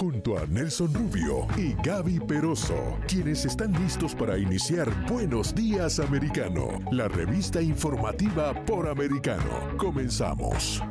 Junto a Nelson Rubio y Gaby Peroso, quienes están listos para iniciar Buenos Días Americano, la revista informativa por americano. Comenzamos.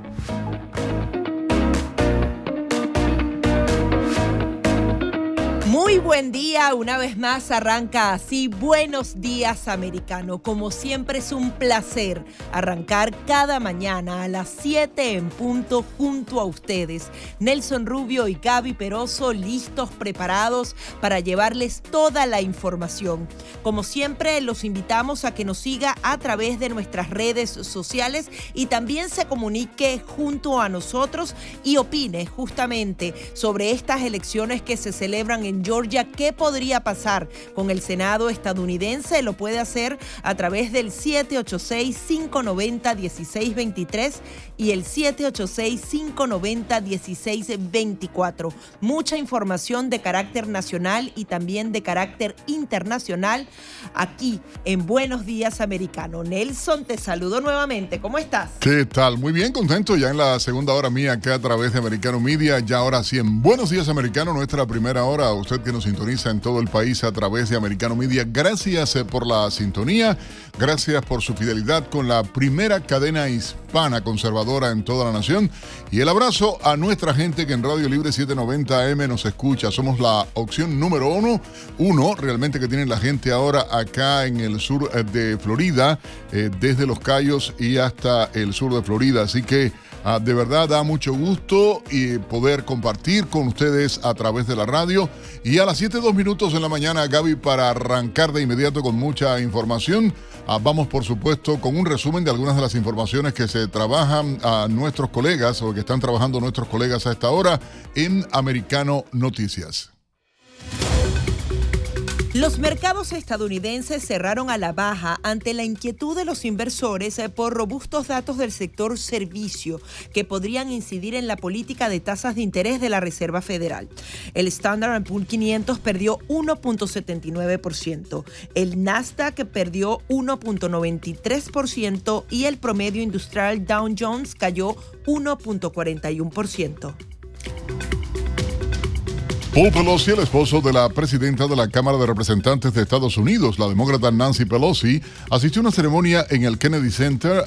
Muy buen día, una vez más arranca así. Buenos días, americano. Como siempre es un placer arrancar cada mañana a las 7 en punto junto a ustedes. Nelson Rubio y Gaby Peroso listos, preparados para llevarles toda la información. Como siempre, los invitamos a que nos siga a través de nuestras redes sociales y también se comunique junto a nosotros y opine justamente sobre estas elecciones que se celebran en Georgia, ¿qué podría pasar con el Senado estadounidense? Lo puede hacer a través del 786-590-1623 y el 786-590-1624. Mucha información de carácter nacional y también de carácter internacional aquí en Buenos Días Americano. Nelson, te saludo nuevamente. ¿Cómo estás? ¿Qué tal? Muy bien, contento ya en la segunda hora mía acá a través de Americano Media. Ya ahora sí en Buenos Días Americano, nuestra primera hora usted que nos sintoniza en todo el país a través de Americano Media. Gracias eh, por la sintonía, gracias por su fidelidad con la primera cadena hispana conservadora en toda la nación y el abrazo a nuestra gente que en Radio Libre 790M nos escucha. Somos la opción número uno, uno realmente que tiene la gente ahora acá en el sur eh, de Florida, eh, desde Los Cayos y hasta el sur de Florida. Así que Ah, de verdad da mucho gusto y poder compartir con ustedes a través de la radio. Y a las 7, 2 minutos en la mañana, Gaby, para arrancar de inmediato con mucha información. Ah, vamos, por supuesto, con un resumen de algunas de las informaciones que se trabajan a nuestros colegas o que están trabajando nuestros colegas a esta hora en Americano Noticias. Los mercados estadounidenses cerraron a la baja ante la inquietud de los inversores eh, por robustos datos del sector servicio que podrían incidir en la política de tasas de interés de la Reserva Federal. El Standard Poor's 500 perdió 1.79%, el Nasdaq perdió 1.93% y el promedio industrial Dow Jones cayó 1.41%. Paul Pelosi, el esposo de la presidenta de la Cámara de Representantes de Estados Unidos, la demócrata Nancy Pelosi, asistió a una ceremonia en el Kennedy Center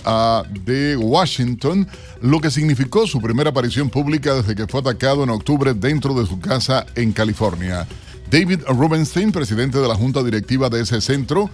de Washington, lo que significó su primera aparición pública desde que fue atacado en octubre dentro de su casa en California. David Rubenstein, presidente de la Junta Directiva de ese centro,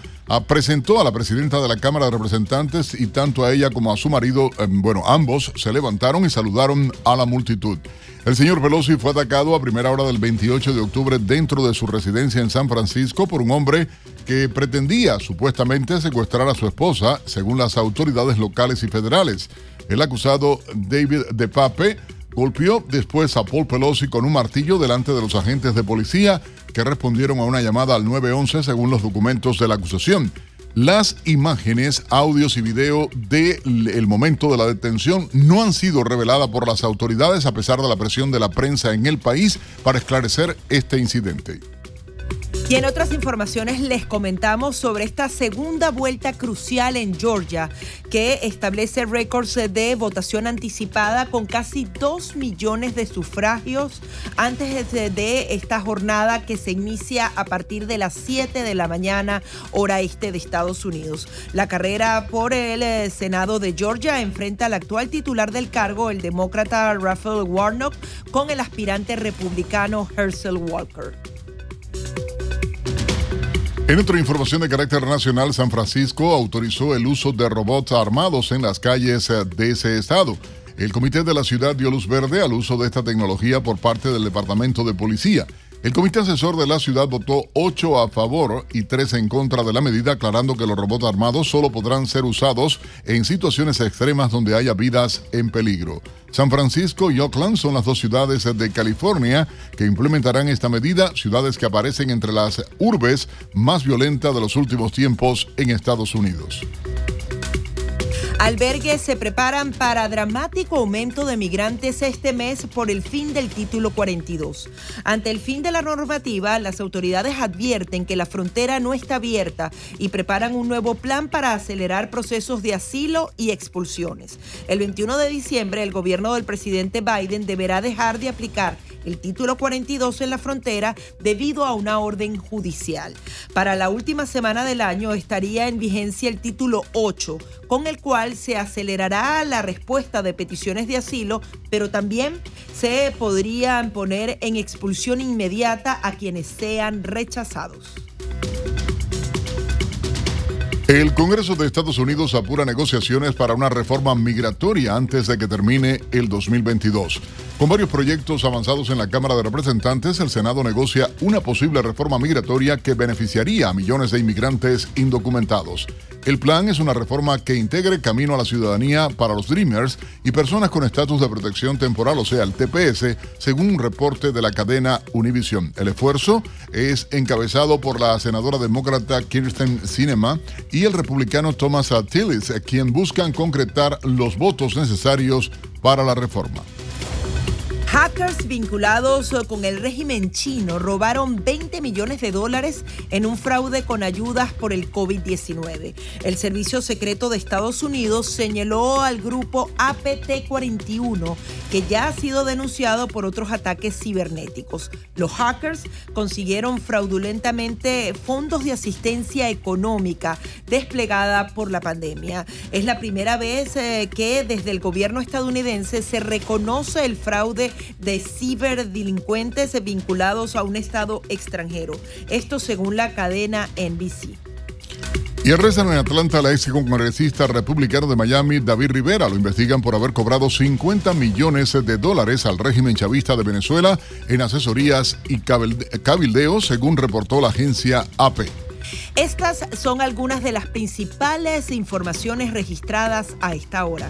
presentó a la presidenta de la Cámara de Representantes y tanto a ella como a su marido, em, bueno, ambos se levantaron y saludaron a la multitud. El señor Pelosi fue atacado a primera hora del 28 de octubre dentro de su residencia en San Francisco por un hombre que pretendía supuestamente secuestrar a su esposa, según las autoridades locales y federales. El acusado David De Pape golpeó después a Paul Pelosi con un martillo delante de los agentes de policía que respondieron a una llamada al 911 según los documentos de la acusación. Las imágenes, audios y video del momento de la detención no han sido reveladas por las autoridades a pesar de la presión de la prensa en el país para esclarecer este incidente. Y en otras informaciones les comentamos sobre esta segunda vuelta crucial en Georgia que establece récords de votación anticipada con casi 2 millones de sufragios antes de esta jornada que se inicia a partir de las 7 de la mañana hora este de Estados Unidos. La carrera por el eh, Senado de Georgia enfrenta al actual titular del cargo, el demócrata Raphael Warnock, con el aspirante republicano Herschel Walker. En otra información de carácter nacional, San Francisco autorizó el uso de robots armados en las calles eh, de ese estado. El comité de la ciudad dio luz verde al uso de esta tecnología por parte del Departamento de Policía. El comité asesor de la ciudad votó 8 a favor y 3 en contra de la medida, aclarando que los robots armados solo podrán ser usados en situaciones extremas donde haya vidas en peligro. San Francisco y Oakland son las dos ciudades de California que implementarán esta medida, ciudades que aparecen entre las urbes más violentas de los últimos tiempos en Estados Unidos. Albergues se preparan para dramático aumento de migrantes este mes por el fin del título 42. Ante el fin de la normativa, las autoridades advierten que la frontera no está abierta y preparan un nuevo plan para acelerar procesos de asilo y expulsiones. El 21 de diciembre, el gobierno del presidente Biden deberá dejar de aplicar el título 42 en la frontera debido a una orden judicial. Para la última semana del año estaría en vigencia el título 8, con el cual se acelerará la respuesta de peticiones de asilo, pero también se podrían poner en expulsión inmediata a quienes sean rechazados. El Congreso de Estados Unidos apura negociaciones para una reforma migratoria antes de que termine el 2022. Con varios proyectos avanzados en la Cámara de Representantes, el Senado negocia una posible reforma migratoria que beneficiaría a millones de inmigrantes indocumentados. El plan es una reforma que integre camino a la ciudadanía para los Dreamers y personas con estatus de protección temporal, o sea, el TPS, según un reporte de la cadena Univision. El esfuerzo es encabezado por la senadora demócrata Kirsten Sinema y el republicano Thomas Tillis, quien buscan concretar los votos necesarios para la reforma. Hackers vinculados con el régimen chino robaron 20 millones de dólares en un fraude con ayudas por el COVID-19. El Servicio Secreto de Estados Unidos señaló al grupo APT-41 que ya ha sido denunciado por otros ataques cibernéticos. Los hackers consiguieron fraudulentamente fondos de asistencia económica desplegada por la pandemia. Es la primera vez eh, que desde el gobierno estadounidense se reconoce el fraude de ciberdelincuentes vinculados a un Estado extranjero. Esto según la cadena NBC. Y arrestan en Atlanta la ex congresista republicano de Miami, David Rivera. Lo investigan por haber cobrado 50 millones de dólares al régimen chavista de Venezuela en asesorías y cabildeos, según reportó la agencia AP. Estas son algunas de las principales informaciones registradas a esta hora.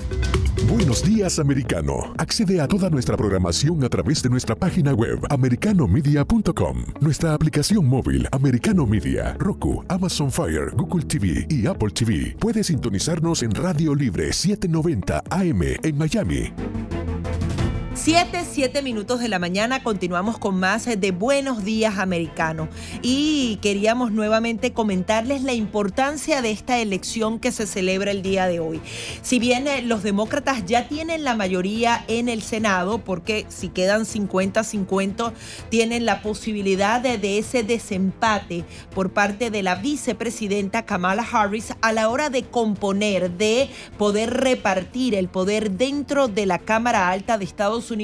Buenos días, americano. Accede a toda nuestra programación a través de nuestra página web, americanomedia.com, nuestra aplicación móvil, Americano Media, Roku, Amazon Fire, Google TV y Apple TV. Puedes sintonizarnos en Radio Libre 790 AM en Miami. 7, 7 minutos de la mañana continuamos con más de Buenos Días Americano y queríamos nuevamente comentarles la importancia de esta elección que se celebra el día de hoy. Si bien eh, los demócratas ya tienen la mayoría en el Senado, porque si quedan 50-50 tienen la posibilidad de, de ese desempate por parte de la vicepresidenta Kamala Harris a la hora de componer, de poder repartir el poder dentro de la Cámara Alta de Estados Unidos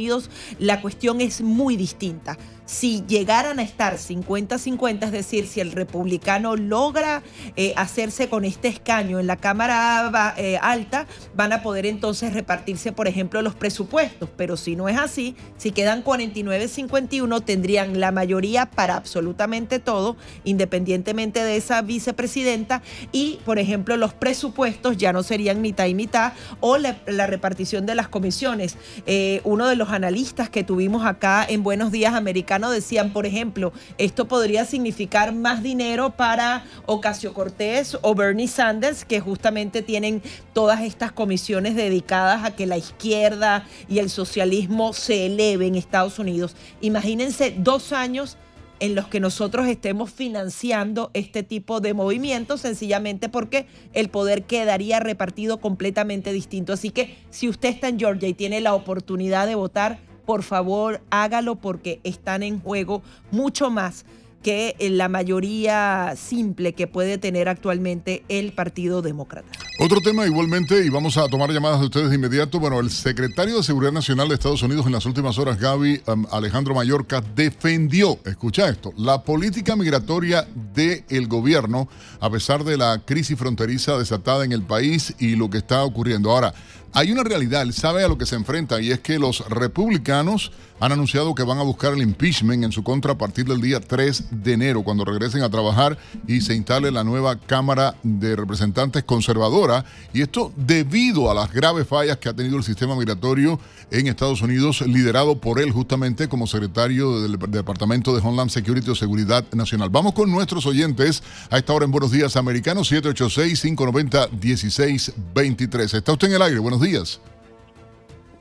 la cuestión es muy distinta si llegaran a estar 50-50, es decir, si el republicano logra eh, hacerse con este escaño en la Cámara eh, Alta, van a poder entonces repartirse, por ejemplo, los presupuestos. Pero si no es así, si quedan 49-51, tendrían la mayoría para absolutamente todo, independientemente de esa vicepresidenta. Y, por ejemplo, los presupuestos ya no serían mitad y mitad o la, repartición de las comisiones. Eh, uno de los analistas que tuvimos acá en Buenos Días Americanos, decían, por ejemplo, esto podría significar más dinero para Ocasio Cortés o Bernie Sanders, que justamente tienen todas estas comisiones dedicadas a que la izquierda y el socialismo se eleven en Estados Unidos. Imagínense dos años en los que nosotros estemos financiando este tipo de movimientos, sencillamente porque el poder quedaría repartido completamente distinto. Así que si usted está en Georgia y tiene la oportunidad de votar, por favor hágalo porque están en juego mucho más que la mayoría simple que puede tener actualmente el Partido Demócrata. Otro tema igualmente, y vamos a tomar llamadas de ustedes de inmediato. Bueno, el secretario de Seguridad Nacional de Estados Unidos en las últimas horas, Gaby um, Alejandro Mayorkas, defendió, escucha esto, la política migratoria del gobierno a pesar de la crisis fronteriza desatada en el país y lo que está ocurriendo. Ahora, hay una realidad, él sabe a lo que se enfrenta y es que los republicanos han anunciado que van a buscar el impeachment en su contra a partir del día 3 de enero, cuando regresen a trabajar y se instale la nueva Cámara de Representantes conservadora. Y esto debido a las graves fallas que ha tenido el sistema migratorio en Estados Unidos, liderado por él justamente como secretario del Departamento de Homeland Security o Seguridad Nacional. Vamos con nuestros oyentes a esta hora en Buenos Días Americanos, 786-590-1623. Está usted en el aire, buenos días.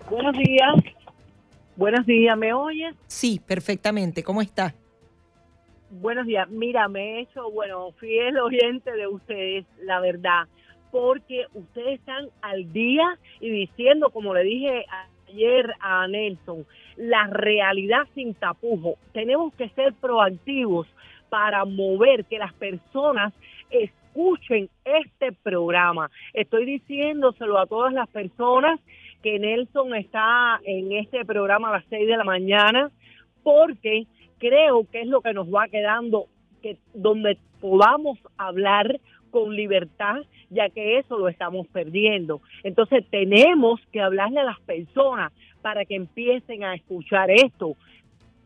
Buenos días. Buenos días, ¿me oyes? Sí, perfectamente. ¿Cómo está? Buenos días. Mira, me he hecho, bueno, fiel oyente de ustedes, la verdad, porque ustedes están al día y diciendo, como le dije ayer a Nelson, la realidad sin tapujo. Tenemos que ser proactivos para mover que las personas escuchen este programa. Estoy diciéndoselo a todas las personas que Nelson está en este programa a las 6 de la mañana, porque creo que es lo que nos va quedando, que donde podamos hablar con libertad, ya que eso lo estamos perdiendo. Entonces tenemos que hablarle a las personas para que empiecen a escuchar esto.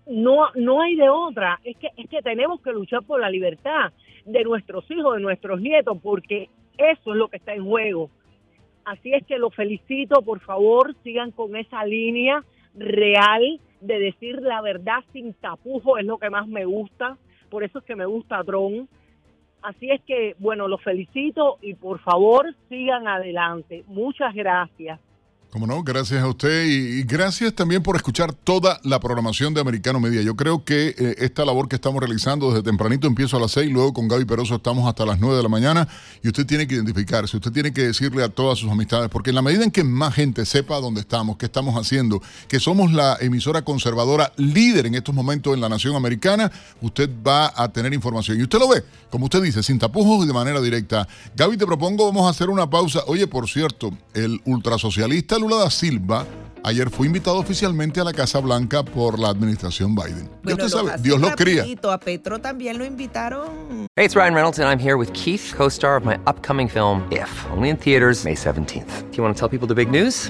No, no hay de otra, es que, es que tenemos que luchar por la libertad de nuestros hijos, de nuestros nietos, porque eso es lo que está en juego. Así es que los felicito, por favor, sigan con esa línea real de decir la verdad sin tapujo, es lo que más me gusta, por eso es que me gusta Tron. Así es que, bueno, los felicito y por favor sigan adelante. Muchas gracias. Como no, gracias a usted y, gracias también por escuchar toda la programación de Americano Media. Yo creo que eh, esta labor que estamos realizando desde tempranito empiezo a las 6, luego con Gaby Peroso estamos hasta las 9 de la mañana y usted tiene que identificarse, usted tiene que decirle a todas sus amistades, porque en la medida en que más gente sepa dónde estamos, qué estamos haciendo, que somos la emisora conservadora líder en estos momentos en la nación americana, usted va a tener información. Y usted lo ve, como usted dice, sin tapujos y de manera directa. Gaby, te propongo, vamos a hacer una pausa. Oye, por cierto, el ultrasocialista Lula da Silva ayer fue invitado oficialmente a la Casa Blanca por la administración Biden. Bueno, usted sabe, Dios lo cría. A Petro también lo invitaron. Hey, it's Ryan Reynolds and I'm here with Keith, co-star of my upcoming film If, only in theaters May 17th. Do you want to tell people the big news?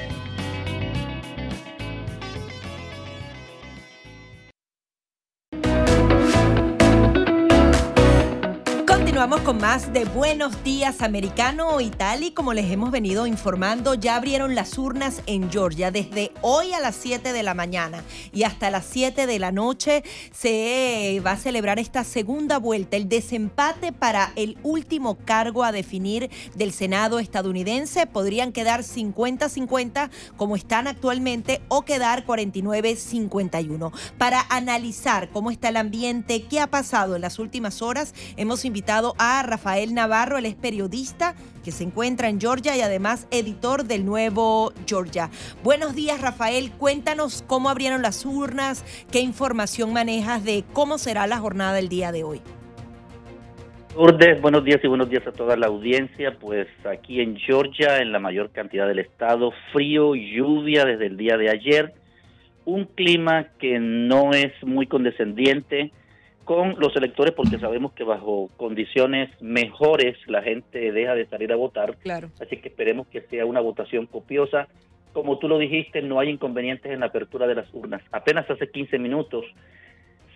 Vamos con más de Buenos Días Americano y tal como les hemos venido informando, ya abrieron las urnas en Georgia desde hoy a las 7 de la mañana y hasta las 7 de la noche se va a celebrar esta segunda vuelta, el desempate para el último cargo a definir del Senado estadounidense. Podrían quedar 50-50 como están actualmente o quedar 49-51. Para analizar cómo está el ambiente, qué ha pasado en las últimas horas, hemos invitado a Rafael Navarro, él es periodista que se encuentra en Georgia y además editor del nuevo Georgia. Buenos días Rafael, cuéntanos cómo abrieron las urnas, qué información manejas de cómo será la jornada del día de hoy. Lourdes, buenos días y buenos días a toda la audiencia. Pues aquí en Georgia, en la mayor cantidad del estado, frío, lluvia desde el día de ayer, un clima que no es muy condescendiente, con los electores porque sabemos que bajo condiciones mejores la gente deja de salir a votar. Claro. Así que esperemos que sea una votación copiosa. Como tú lo dijiste, no hay inconvenientes en la apertura de las urnas. Apenas hace 15 minutos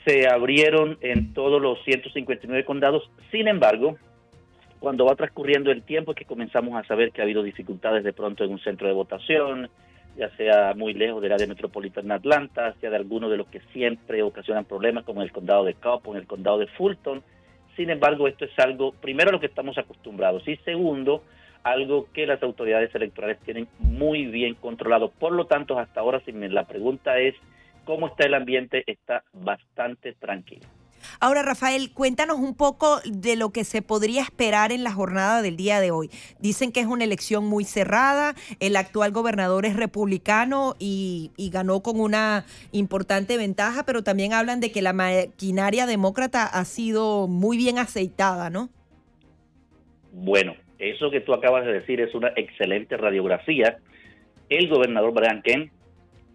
se abrieron en todos los 159 condados. Sin embargo, cuando va transcurriendo el tiempo es que comenzamos a saber que ha habido dificultades de pronto en un centro de votación, ya sea muy lejos del área metropolitana Atlanta, sea de algunos de los que siempre ocasionan problemas, como en el condado de Cobb en el condado de Fulton. Sin embargo, esto es algo, primero, a lo que estamos acostumbrados y segundo, algo que las autoridades electorales tienen muy bien controlado. Por lo tanto, hasta ahora, si me, la pregunta es cómo está el ambiente, está bastante tranquilo. Ahora, Rafael, cuéntanos un poco de lo que se podría esperar en la jornada del día de hoy. Dicen que es una elección muy cerrada, el actual gobernador es republicano y, ganó con una importante ventaja, pero también hablan de que la maquinaria demócrata ha sido muy bien aceitada, ¿no? Bueno, eso que tú acabas de decir es una excelente radiografía. El gobernador Brian Kemp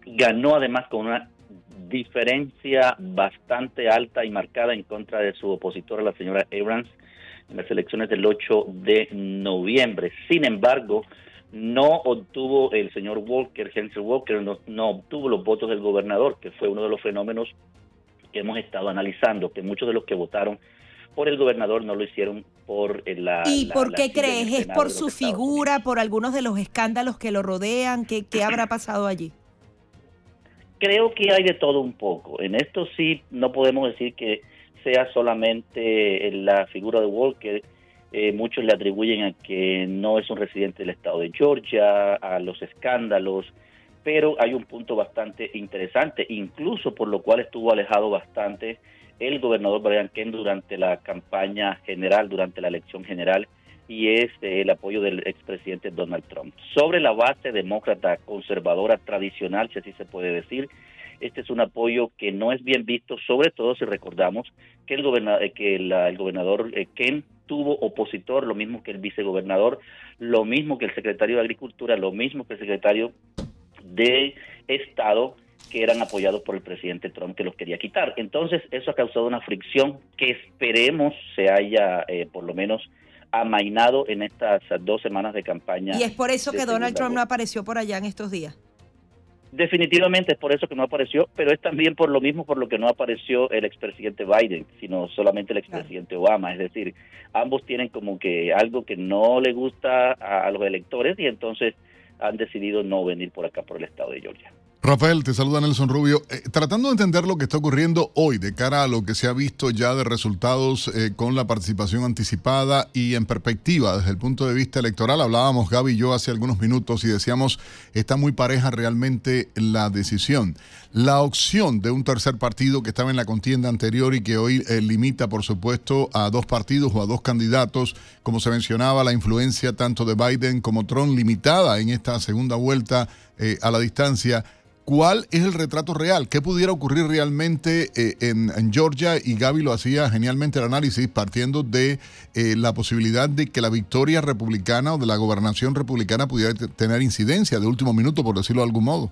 ganó además con una diferencia bastante alta y marcada en contra de su opositora, la señora Abrams, en las elecciones del 8 de noviembre. Sin embargo, no obtuvo el señor Walker, Henry Walker, no, no obtuvo los votos del gobernador, que fue uno de los fenómenos que hemos estado analizando, que muchos de los que votaron por el gobernador no lo hicieron por la... ¿Y por qué crees? ¿Es por su figura, por algunos de los escándalos que lo rodean? ¿Qué, qué habrá pasado allí? Creo que hay de todo un poco. En esto sí no podemos decir que sea solamente la figura de Walker. Eh, muchos le atribuyen a que no es un residente del estado de Georgia, a los escándalos, pero hay un punto bastante interesante, incluso por lo cual estuvo alejado bastante el gobernador Brian Kemp durante la campaña general, durante la elección general, y es el apoyo del expresidente Donald Trump. Sobre la base demócrata conservadora tradicional, si así se puede decir, este es un apoyo que no es bien visto, sobre todo si recordamos que el gobernador, eh, que el gobernador eh, Ken tuvo opositor, lo mismo que el vicegobernador, lo mismo que el secretario de Agricultura, lo mismo que el secretario de Estado, que eran apoyados por el presidente Trump que los quería quitar. Entonces, eso ha causado una fricción que esperemos se haya, eh, por lo menos, amainado en estas dos semanas de campaña. Y es por eso que Donald Trump no apareció por allá en estos días. Definitivamente es por eso que no apareció, pero es también por lo mismo por lo que no apareció el expresidente Biden, sino solamente el expresidente Obama. Es decir, ambos tienen como que algo que no le gusta a los electores y entonces han decidido no venir por acá por el estado de Georgia. Rafael, te saluda Nelson Rubio. Eh, tratando de entender lo que está ocurriendo hoy de cara a lo que se ha visto ya de resultados eh, con la participación anticipada y en perspectiva desde el punto de vista electoral, hablábamos Gaby y yo hace algunos minutos y decíamos, está muy pareja realmente la decisión. La opción de un tercer partido que estaba en la contienda anterior y que hoy eh, limita, por supuesto, a dos partidos o a dos candidatos, como se mencionaba, la influencia tanto de Biden como Trump limitada en esta segunda vuelta a la distancia ¿Cuál es el retrato real? ¿Qué pudiera ocurrir realmente eh, en, Georgia? Y Gaby lo hacía genialmente el análisis partiendo de eh, la posibilidad de que la victoria republicana o de la gobernación republicana pudiera tener incidencia de último minuto, por decirlo de algún modo.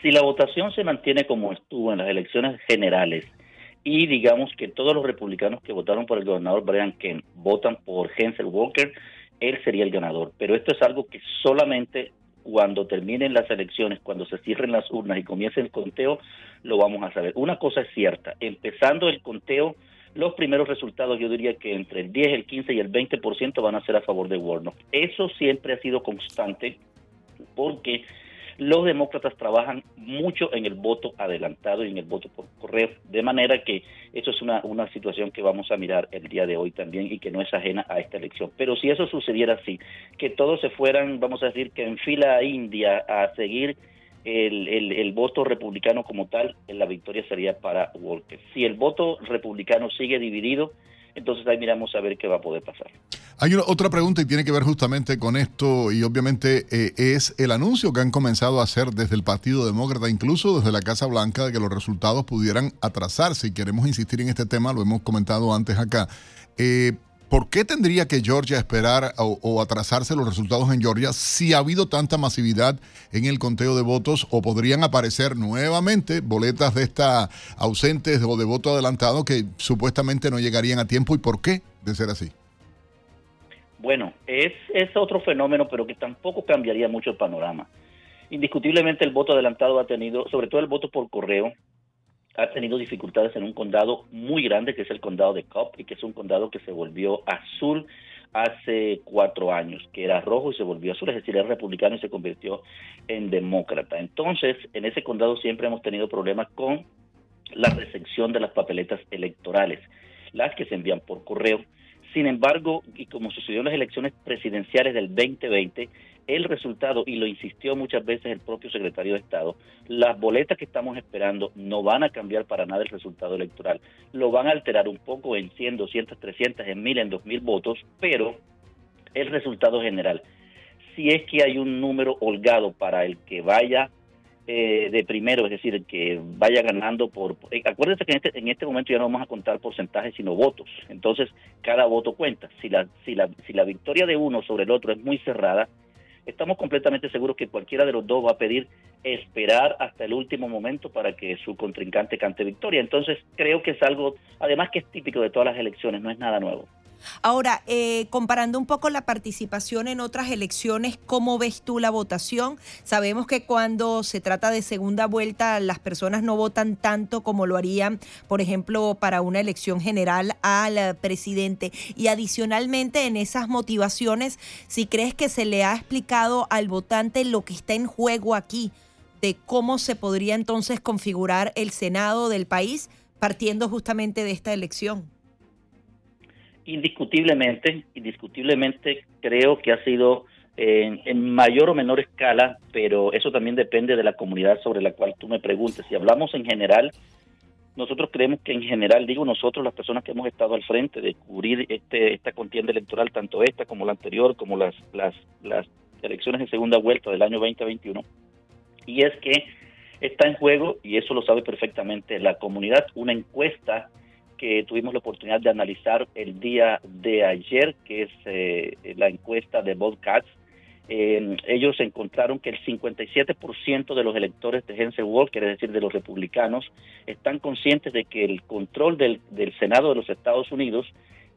Si la votación se mantiene como estuvo en las elecciones generales y digamos que todos los republicanos que votaron por el gobernador Brian Kemp votan por Hensel Walker, él sería el ganador. Pero esto es algo que solamente cuando terminen las elecciones, cuando se cierren las urnas y comience el conteo, lo vamos a saber. Una cosa es cierta, empezando el conteo, los primeros resultados yo diría que entre el 10, el 15 y el 20% van a ser a favor de Warnock. Eso siempre ha sido constante porque los demócratas trabajan mucho en el voto adelantado y en el voto por correo, de manera que eso es una, una situación que vamos a mirar el día de hoy también y que no es ajena a esta elección. Pero si eso sucediera así, que todos se fueran, vamos a decir, que en fila india a seguir el, el, el, voto republicano como tal, la victoria sería para Walker. Si el voto republicano sigue dividido, entonces ahí miramos a ver qué va a poder pasar. Hay otra pregunta y tiene que ver justamente con esto y obviamente eh, es el anuncio que han comenzado a hacer desde el Partido Demócrata, incluso desde la Casa Blanca, de que los resultados pudieran atrasarse. Y queremos insistir en este tema, lo hemos comentado antes acá. Eh, ¿Por qué tendría que Georgia esperar o, atrasarse los resultados en Georgia si ha habido tanta masividad en el conteo de votos o podrían aparecer nuevamente boletas de esta ausentes o de voto adelantado que supuestamente no llegarían a tiempo? ¿Y por qué de ser así? Bueno, es otro fenómeno, pero que tampoco cambiaría mucho el panorama. Indiscutiblemente el voto adelantado ha tenido, sobre todo el voto por correo, ha tenido dificultades en un condado muy grande que es el condado de Cobb y que es un condado que se volvió azul hace cuatro años, que era rojo y se volvió azul, es decir, era republicano y se convirtió en demócrata. Entonces, en ese condado siempre hemos tenido problemas con la recepción de las papeletas electorales, las que se envían por correo. Sin embargo, y como sucedió en las elecciones presidenciales del 2020, el resultado, y lo insistió muchas veces el propio secretario de Estado, las boletas que estamos esperando no van a cambiar para nada el resultado electoral. Lo van a alterar un poco en 100, 200, 300, en 1000, en 2000 votos, pero el resultado general, si es que hay un número holgado para el que vaya eh, de primero, es decir, que vaya ganando por... Eh, acuérdense que en este, en este momento ya no vamos a contar porcentajes, sino votos. Entonces, cada voto cuenta. Si la, si la, si la victoria de uno sobre el otro es muy cerrada, estamos completamente seguros que cualquiera de los dos va a pedir esperar hasta el último momento para que su contrincante cante victoria. Entonces creo que es algo, además que es típico de todas las elecciones, no es nada nuevo. Ahora, eh, comparando un poco la participación en otras elecciones, ¿cómo ves tú la votación? Sabemos que cuando se trata de segunda vuelta, las personas no votan tanto como lo harían, por ejemplo, para una elección general al presidente. Y adicionalmente, en esas motivaciones, si crees que se le ha explicado al votante lo que está en juego aquí, de cómo se podría entonces configurar el Senado del país partiendo justamente de esta elección indiscutiblemente, indiscutiblemente creo que ha sido en, mayor o menor escala, pero eso también depende de la comunidad sobre la cual tú me preguntes. Si hablamos en general, nosotros creemos que en general, digo nosotros, las personas que hemos estado al frente de cubrir este, esta contienda electoral, tanto esta como la anterior, como las, las, las elecciones de segunda vuelta del año 2021, y es que está en juego, y eso lo sabe perfectamente la comunidad, una encuesta que tuvimos la oportunidad de analizar el día de ayer, que es eh, la encuesta de Bobcats. Eh, ellos encontraron que el 57% de los electores de Hensel Walker, es decir, de los republicanos, están conscientes de que el control del, del Senado de los Estados Unidos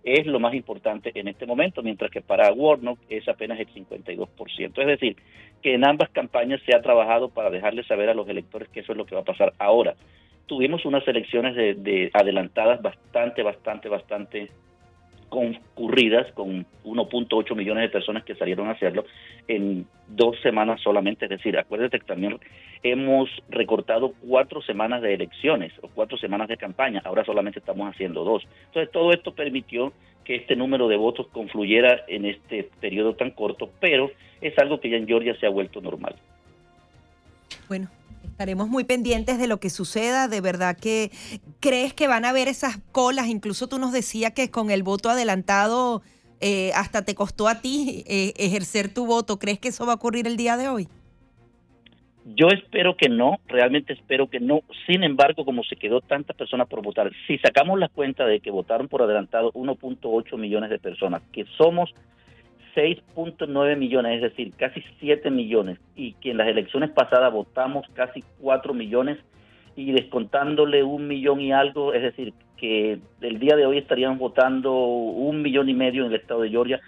es lo más importante en este momento, mientras que para Warnock es apenas el 52%. Es decir, que en ambas campañas se ha trabajado para dejarles saber a los electores que eso es lo que va a pasar ahora tuvimos unas elecciones de, adelantadas bastante, bastante, bastante concurridas con 1.8 millones de personas que salieron a hacerlo en dos semanas solamente. Es decir, acuérdate que también hemos recortado cuatro semanas de elecciones o cuatro semanas de campaña. Ahora solamente estamos haciendo dos. Entonces, todo esto permitió que este número de votos confluyera en este periodo tan corto, pero es algo que ya en Georgia se ha vuelto normal. Bueno, Estaremos muy pendientes de lo que suceda. De verdad que crees que van a haber esas colas. Incluso tú nos decías que con el voto adelantado eh, hasta te costó a ti eh, ejercer tu voto. ¿Crees que eso va a ocurrir el día de hoy? Yo espero que no, realmente espero que no. Sin embargo, como se quedó tantas personas por votar, si sacamos la cuenta de que votaron por adelantado 1.8 millones de personas, que somos 6.9 millones, es decir, casi 7 millones, y que en las elecciones pasadas votamos casi 4 millones y descontándole un millón y algo, es decir, que el día de hoy estarían votando un millón y medio en el estado de Georgia,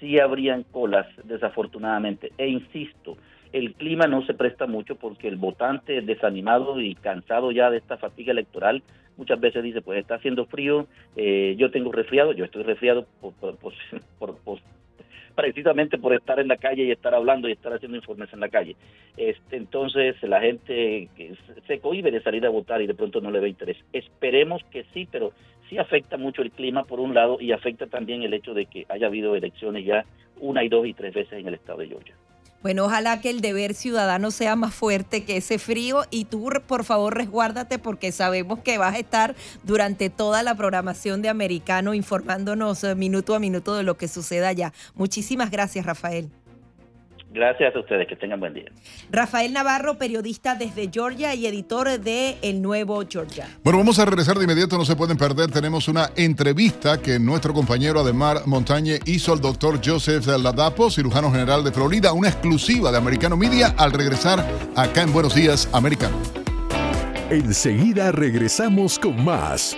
sí habrían colas, desafortunadamente. E insisto, el clima no se presta mucho porque el votante desanimado y cansado ya de esta fatiga electoral muchas veces dice, pues está haciendo frío, eh, yo tengo resfriado, yo estoy resfriado por, por, por, precisamente por estar en la calle y estar hablando y estar haciendo informes en la calle. Este, entonces la gente se cohibe de salir a votar y de pronto no le ve interés. Esperemos que sí, pero sí afecta mucho el clima por un lado y afecta también el hecho de que haya habido elecciones ya una y dos y tres veces en el estado de Georgia. Bueno, ojalá que el deber ciudadano sea más fuerte que ese frío y tú, por favor, resguárdate porque sabemos que vas a estar durante toda la programación de Americano informándonos eh, minuto a minuto de lo que suceda allá. Muchísimas gracias, Rafael. Gracias a ustedes, que tengan buen día. Rafael Navarro, periodista desde Georgia y editor de El Nuevo Georgia. Bueno, vamos a regresar de inmediato, no se pueden perder. Tenemos una entrevista que nuestro compañero Ademar Montañe hizo al doctor Joseph Ladapo, cirujano general de Florida, una exclusiva de Americano Media al regresar acá en Buenos Días, Americano. Enseguida regresamos con más.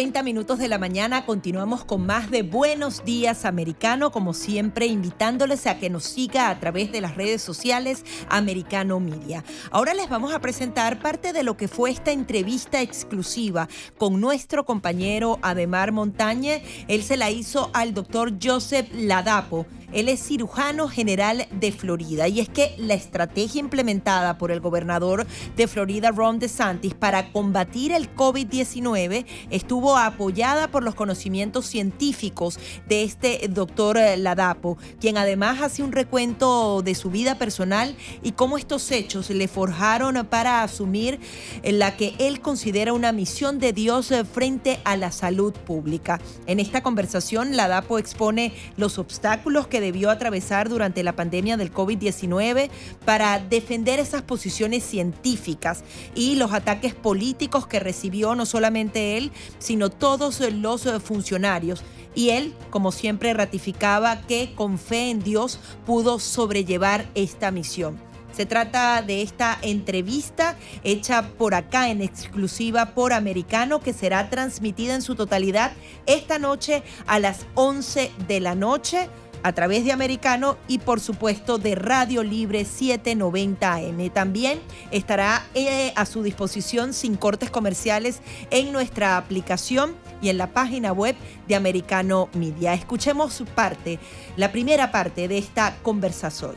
30 minutos de la mañana continuamos con más de Buenos Días Americano, como siempre invitándoles a que nos siga a través de las redes sociales Americano Media. Ahora les vamos a presentar parte de lo que fue esta entrevista exclusiva con nuestro compañero Ademar Montañe. Él se la hizo al doctor Joseph Ladapo él es cirujano general de Florida y es que la estrategia implementada por el gobernador de Florida, Ron DeSantis, para combatir el COVID-19 estuvo apoyada por los conocimientos científicos de este doctor Ladapo, quien además hace un recuento de su vida personal y cómo estos hechos le forjaron para asumir la que él considera una misión de Dios frente a la salud pública. En esta conversación, Ladapo expone los obstáculos que debió atravesar durante la pandemia del COVID-19 para defender esas posiciones científicas y los ataques políticos que recibió no solamente él, sino todos los funcionarios. Y él, como siempre, ratificaba que con fe en Dios pudo sobrellevar esta misión. Se trata de esta entrevista hecha por acá en exclusiva por Americano que será transmitida en su totalidad esta noche a las 11 de la noche a través de Americano y por supuesto de Radio Libre 790 AM. También estará eh, a su disposición sin cortes comerciales en nuestra aplicación y en la página web de Americano Media. Escuchemos su parte, la primera parte de esta conversación.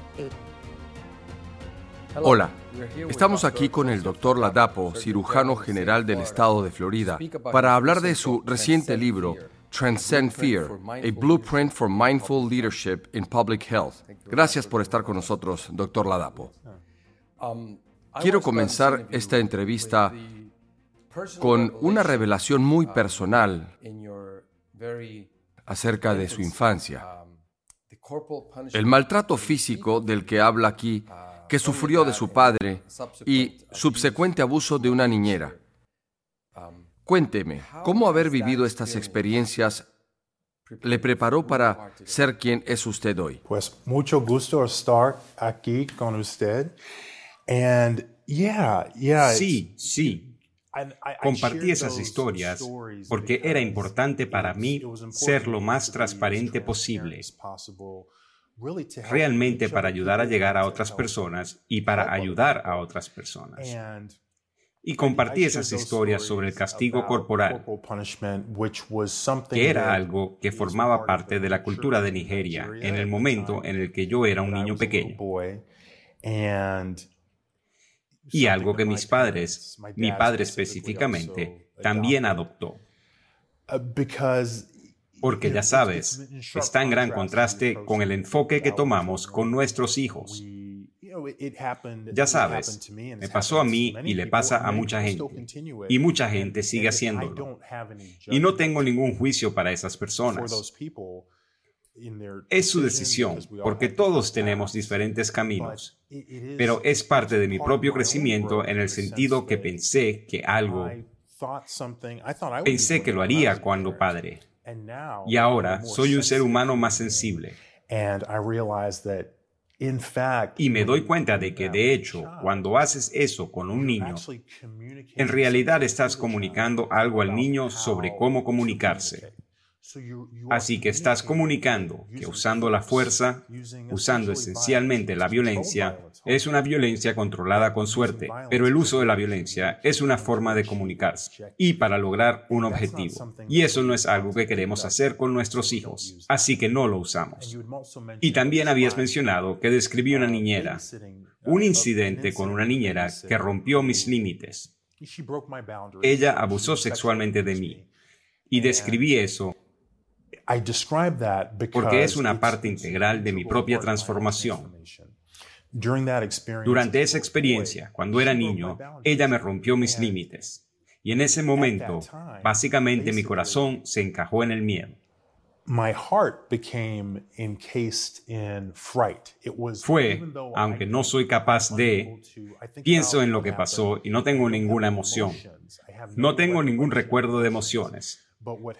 Hola, estamos aquí con el doctor Ladapo, cirujano general del estado de Florida, para hablar de su reciente libro, Transcend Fear, a blueprint for mindful leadership in public health. Gracias por estar con nosotros, doctor Ladapo. Quiero comenzar esta entrevista con una revelación muy personal acerca de su infancia. El maltrato físico del que habla aquí, que sufrió de su padre y subsecuente abuso de una niñera. Cuénteme, ¿cómo haber vivido estas experiencias le preparó para ser quien es usted hoy? Pues mucho gusto estar aquí con usted. And yeah, yeah, sí, sí. Compartí esas historias porque era importante para mí ser lo más transparente posible, realmente para ayudar a llegar a otras personas y para ayudar a otras personas y compartí esas historias sobre el castigo corporal, que era algo que formaba parte de la cultura de Nigeria en el momento en el que yo era un niño pequeño. Y algo que mis padres, mi padre específicamente, también adoptó. Porque ya sabes, está en gran contraste con el enfoque que tomamos con nuestros hijos. Ya sabes, me pasó a mí y le pasa a mucha gente. Y mucha gente sigue haciéndolo. Y no tengo ningún juicio para esas personas. Es su decisión, porque todos tenemos diferentes caminos. Pero es parte de mi propio crecimiento en el sentido que pensé que algo... Pensé que lo haría cuando padre. Y ahora soy un ser humano más sensible. Y me doy cuenta de que, de hecho, cuando haces eso con un niño, en realidad estás comunicando algo al niño sobre cómo comunicarse. Así que estás comunicando que usando la fuerza, usando esencialmente la violencia, es una violencia controlada con suerte, pero el uso de la violencia es una forma de comunicarse y para lograr un objetivo. Y eso no es algo que queremos hacer con nuestros hijos, así que no lo usamos. Y también habías mencionado que describí una niñera, un incidente con una niñera que rompió mis límites. Ella abusó sexualmente de mí. Y describí eso porque es una parte integral de mi propia transformación. Durante esa experiencia, cuando era niño, ella me rompió mis límites. Y en ese momento, básicamente mi corazón se encajó en el miedo. Fue, aunque no soy capaz de, pienso en lo que pasó y no tengo ninguna emoción. No tengo ningún recuerdo de emociones.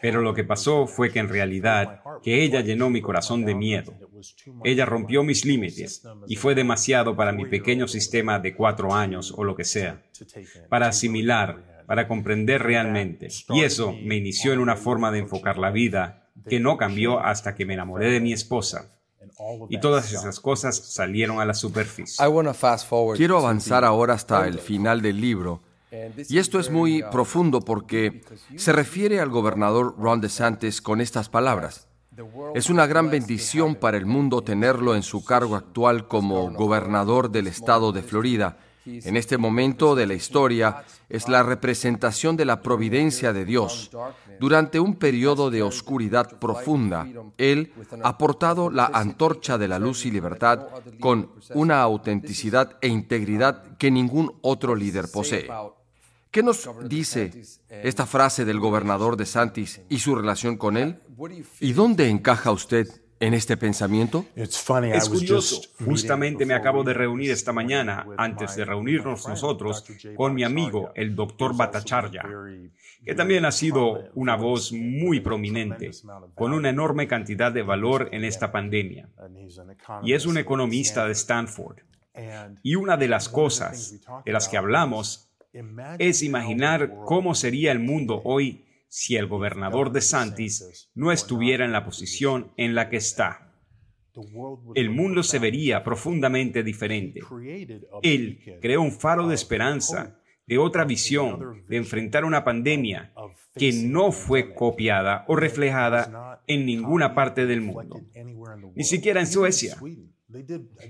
Pero lo que pasó fue que en realidad que ella llenó mi corazón de miedo. Ella rompió mis límites y fue demasiado para mi pequeño sistema de cuatro años o lo que sea, para asimilar para comprender realmente. Y eso me inició en una forma de enfocar la vida que no cambió hasta que me enamoré de mi esposa. Y todas esas cosas salieron a la superficie. Quiero avanzar ahora hasta el final del libro. Y esto es muy profundo porque se refiere al gobernador Ron DeSantis con estas palabras. Es una gran bendición para el mundo tenerlo en su cargo actual como gobernador del estado de Florida. En este momento de la historia es la representación de la providencia de Dios. Durante un periodo de oscuridad profunda, Él ha portado la antorcha de la luz y libertad con una autenticidad e integridad que ningún otro líder posee. ¿Qué nos dice esta frase del gobernador de Santis y su relación con él? ¿Y dónde encaja usted en este pensamiento? Es curioso. Justamente me acabo de reunir esta mañana, antes de reunirnos nosotros, con mi amigo, el doctor Bhattacharya, que también ha sido una voz muy prominente, con una enorme cantidad de valor en esta pandemia. Y es un economista de Stanford. Y una de las cosas de las que hablamos es imaginar cómo sería el mundo hoy si el gobernador de Santis no estuviera en la posición en la que está. El mundo se vería profundamente diferente. Él creó un faro de esperanza, de otra visión, de enfrentar una pandemia que no fue copiada o reflejada en ninguna parte del mundo, ni siquiera en Suecia.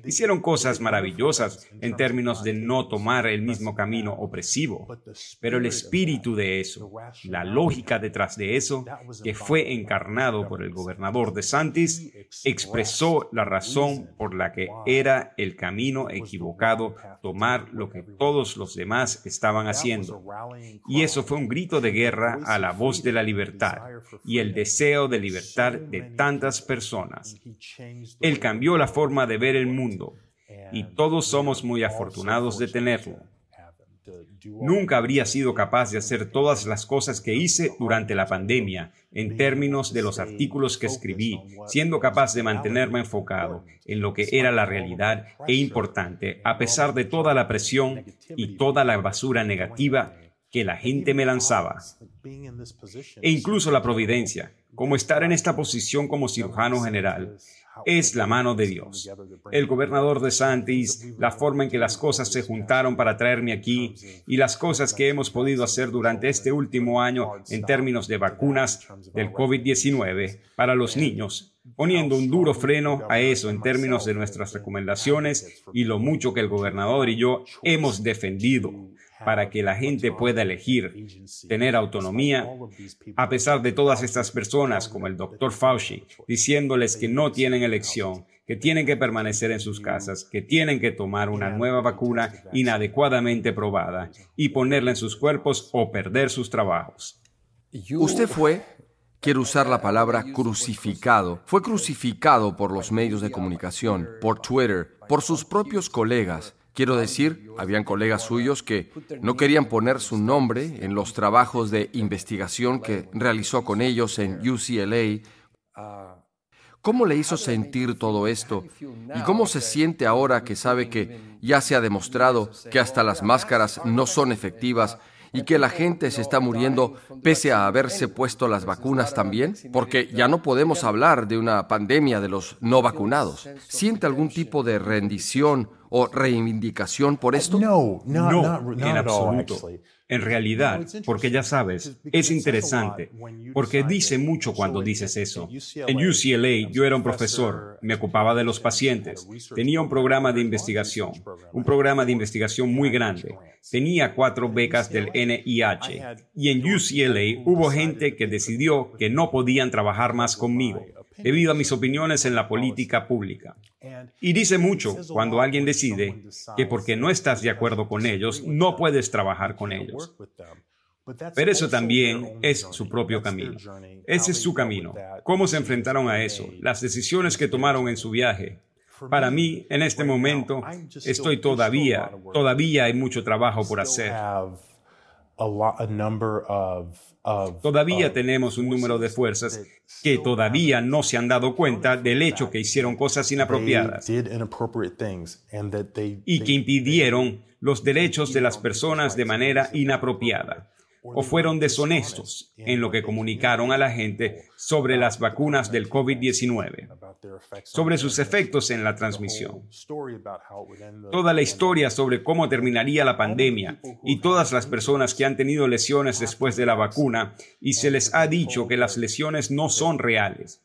Hicieron cosas maravillosas en términos de no tomar el mismo camino opresivo, pero el espíritu de eso, la lógica detrás de eso, que fue encarnado por el gobernador de Santis, expresó la razón por la que era el camino equivocado tomar lo que todos los demás estaban haciendo. Y eso fue un grito de guerra a la voz de la libertad y el deseo de libertad de tantas personas. Él cambió la forma de ver el mundo y todos somos muy afortunados de tenerlo. Nunca habría sido capaz de hacer todas las cosas que hice durante la pandemia en términos de los artículos que escribí, siendo capaz de mantenerme enfocado en lo que era la realidad e importante, a pesar de toda la presión y toda la basura negativa que la gente me lanzaba. E incluso la providencia, como estar en esta posición como cirujano general, es la mano de Dios. El gobernador de Santis, la forma en que las cosas se juntaron para traerme aquí y las cosas que hemos podido hacer durante este último año en términos de vacunas del COVID-19 para los niños, poniendo un duro freno a eso en términos de nuestras recomendaciones y lo mucho que el gobernador y yo hemos defendido para que la gente pueda elegir, tener autonomía, a pesar de todas estas personas como el doctor Fauci, diciéndoles que no tienen elección, que tienen que permanecer en sus casas, que tienen que tomar una nueva vacuna inadecuadamente probada y ponerla en sus cuerpos o perder sus trabajos. Usted fue, quiero usar la palabra crucificado, fue crucificado por los medios de comunicación, por Twitter, por sus propios colegas Quiero decir, habían colegas suyos que no querían poner su nombre en los trabajos de investigación que realizó con ellos en UCLA. ¿Cómo le hizo sentir todo esto? ¿Y cómo se siente ahora que sabe que ya se ha demostrado que hasta las máscaras no son efectivas y que la gente se está muriendo pese a haberse puesto las vacunas también? Porque ya no podemos hablar de una pandemia de los no vacunados. ¿Siente algún tipo de rendición o reivindicación por esto? No, en absoluto. En realidad, porque ya sabes, es interesante, porque dice mucho cuando dices eso. En UCLA yo era un profesor, me ocupaba de los pacientes, tenía un programa de investigación, un programa de investigación muy grande, tenía cuatro becas del NIH y en UCLA hubo gente que decidió que no podían trabajar más conmigo debido a mis opiniones en la política pública. Y dice mucho cuando alguien decide que porque no estás de acuerdo con ellos, no puedes trabajar con ellos. Pero eso también es su propio camino. Ese es su camino. ¿Cómo se enfrentaron a eso? Las decisiones que tomaron en su viaje. Para mí, en este momento, estoy todavía, todavía hay mucho trabajo por hacer. Todavía tenemos un número de fuerzas que todavía no se han dado cuenta del hecho que hicieron cosas inapropiadas y que impidieron los derechos de las personas de manera inapropiada. o fueron deshonestos en lo que comunicaron a la gente sobre las vacunas del COVID-19, sobre sus efectos en la transmisión. Toda la historia sobre cómo terminaría la pandemia y todas las personas que han tenido lesiones después de la vacuna y se les ha dicho que las lesiones no son reales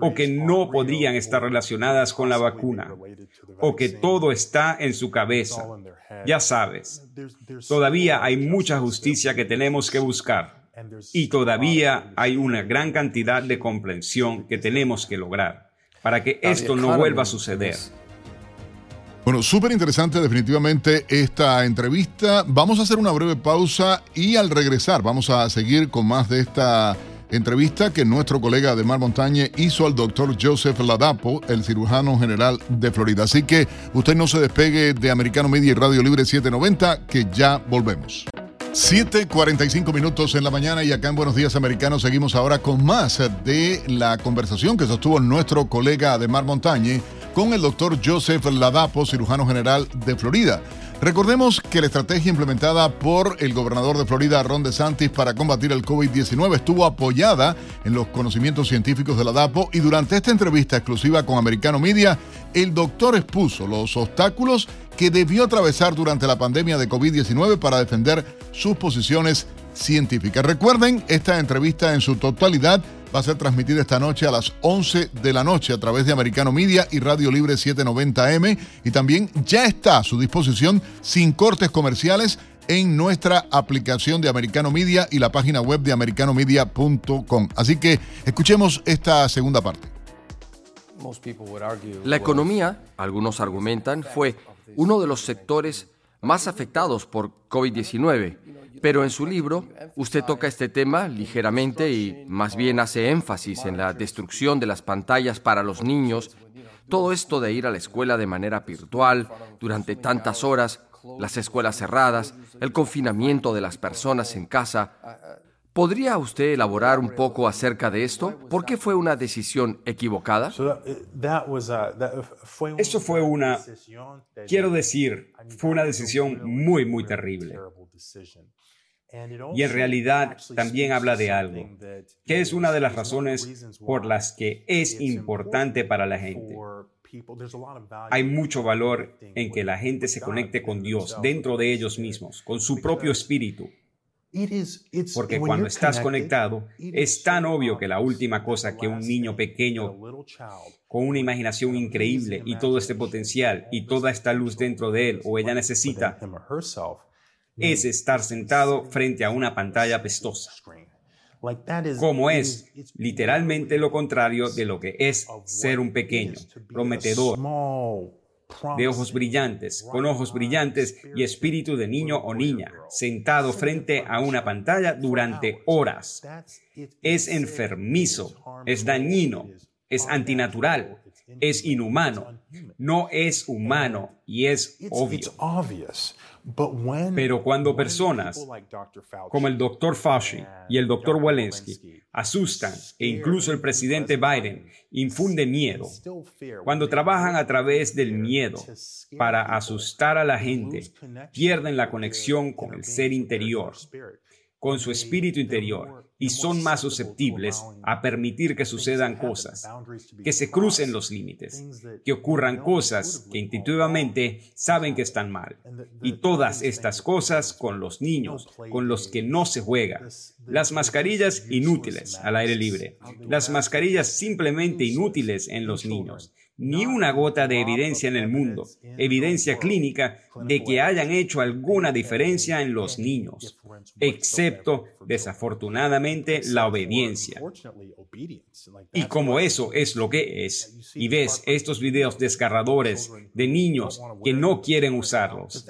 o que no podrían estar relacionadas con la vacuna, o que todo está en su cabeza. Ya sabes, todavía hay mucha justicia que tenemos que buscar y todavía hay una gran cantidad de comprensión que tenemos que lograr para que esto no vuelva a suceder. Bueno, súper interesante definitivamente esta entrevista. Vamos a hacer una breve pausa y al regresar vamos a seguir con más de esta entrevista que nuestro colega de Mar Montañe hizo al doctor Joseph Ladapo, el cirujano general de Florida. Así que usted no se despegue de Americano Media y Radio Libre 790, que ya volvemos. 7:45 minutos en la mañana y acá en Buenos Días Americanos seguimos ahora con más de la conversación que sostuvo nuestro colega de Mar Montañe con el doctor Joseph Ladapo, cirujano general de Florida. Recordemos que la estrategia implementada por el gobernador de Florida, Ron DeSantis, para combatir el COVID-19 estuvo apoyada en los conocimientos científicos de la DAPO y durante esta entrevista exclusiva con Americano Media, el doctor expuso los obstáculos que debió atravesar durante la pandemia de COVID-19 para defender sus posiciones científicas. Recuerden, esta entrevista en su totalidad va a ser transmitida esta noche a las 11 de la noche a través de Americano Media y Radio Libre 790M y también ya está a su disposición sin cortes comerciales en nuestra aplicación de Americano Media y la página web de americanomedia.com. Así que escuchemos esta segunda parte. La economía, algunos argumentan, fue uno de los sectores más afectados por COVID-19 pero en su libro usted toca este tema ligeramente y más bien hace énfasis en la destrucción de las pantallas para los niños, todo esto de ir a la escuela de manera virtual durante tantas horas, las escuelas cerradas, el confinamiento de las personas en casa. ¿Podría usted elaborar un poco acerca de esto? ¿Por qué fue una decisión equivocada? Eso fue una, quiero decir, fue una decisión muy, muy terrible. Y en realidad también habla de algo, que es una de las razones por las que es importante para la gente. Hay mucho valor en que la gente se conecte con Dios dentro de ellos mismos, con su propio espíritu. Porque cuando estás conectado, es tan obvio que la última cosa que un niño pequeño con una imaginación increíble y todo este potencial y toda esta luz dentro de él o ella necesita es estar sentado frente a una pantalla pestosa, como es literalmente lo contrario de lo que es ser un pequeño, prometedor, de ojos brillantes, con ojos brillantes y espíritu de niño o niña, sentado frente a una pantalla durante horas. Es enfermizo, es dañino, es antinatural, es inhumano, no es humano y es obvio. Pero cuando personas como el Dr. Fauci y el Dr. Walensky asustan e incluso el presidente Biden infunde miedo, cuando trabajan a través del miedo para asustar a la gente, pierden la conexión con el ser interior con su espíritu interior y son más susceptibles a permitir que sucedan cosas, que se crucen los límites, que ocurran cosas que intuitivamente saben que están mal. Y todas estas cosas con los niños, con los que no se juega. Las mascarillas inútiles al aire libre. Las mascarillas simplemente inútiles en los niños ni una gota de evidencia en el mundo, evidencia clínica de que hayan hecho alguna diferencia en los niños, excepto, desafortunadamente, la obediencia. Y como eso es lo que es, y ves estos videos desgarradores de niños que no quieren usarlos,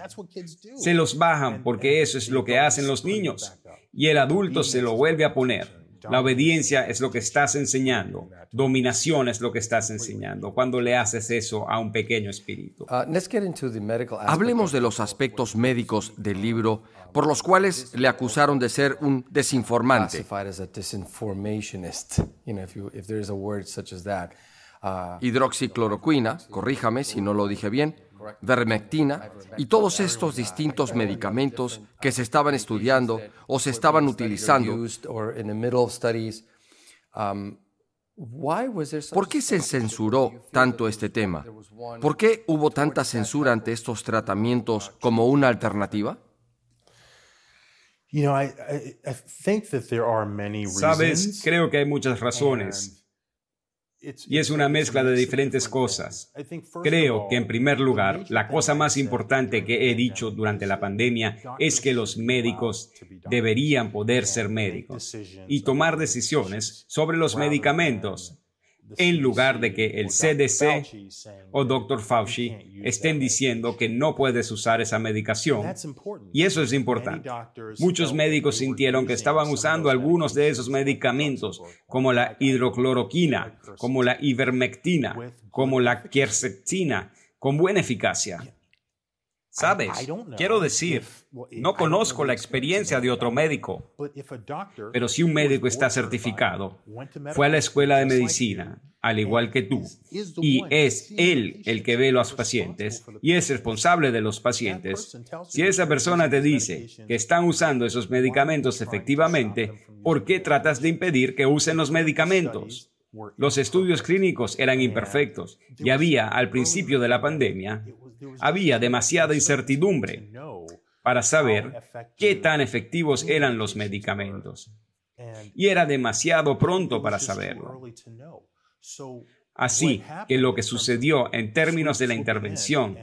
se los bajan porque eso es lo que hacen los niños, y el adulto se lo vuelve a poner. La obediencia es lo que estás enseñando. Dominación es lo que estás enseñando cuando le haces eso a un pequeño espíritu. Uh, Hablemos de los aspectos médicos del libro por los cuales le acusaron de ser un desinformante. hidroxicloroquina, corríjame si no lo dije bien, vermectina y todos estos distintos medicamentos que se estaban estudiando o se estaban utilizando. ¿Por qué se censuró tanto este tema? ¿Por qué hubo tanta censura ante estos tratamientos como una alternativa? Sabes, creo que hay muchas razones. Y es una mezcla de diferentes cosas. Creo que en primer lugar, la cosa más importante que he dicho durante la pandemia es que los médicos deberían poder ser médicos y tomar decisiones sobre los medicamentos en lugar de que el CDC o Dr. Fauci estén diciendo que no puedes usar esa medicación. Y eso es importante. Muchos médicos sintieron que estaban usando algunos de esos medicamentos, como la hidrocloroquina, como la ivermectina, como la quercetina, con buena eficacia. Sabes, quiero decir, no conozco la experiencia de otro médico, pero si un médico está certificado, fue a la escuela de medicina, al igual que tú, y es él el que ve a los pacientes y es responsable de los pacientes, si esa persona te dice que están usando esos medicamentos efectivamente, ¿por qué tratas de impedir que usen los medicamentos? Los estudios clínicos eran imperfectos y había, al principio de la pandemia, había demasiada incertidumbre para saber qué tan efectivos eran los medicamentos. Y era demasiado pronto para saberlo. Así que lo que sucedió en términos de la intervención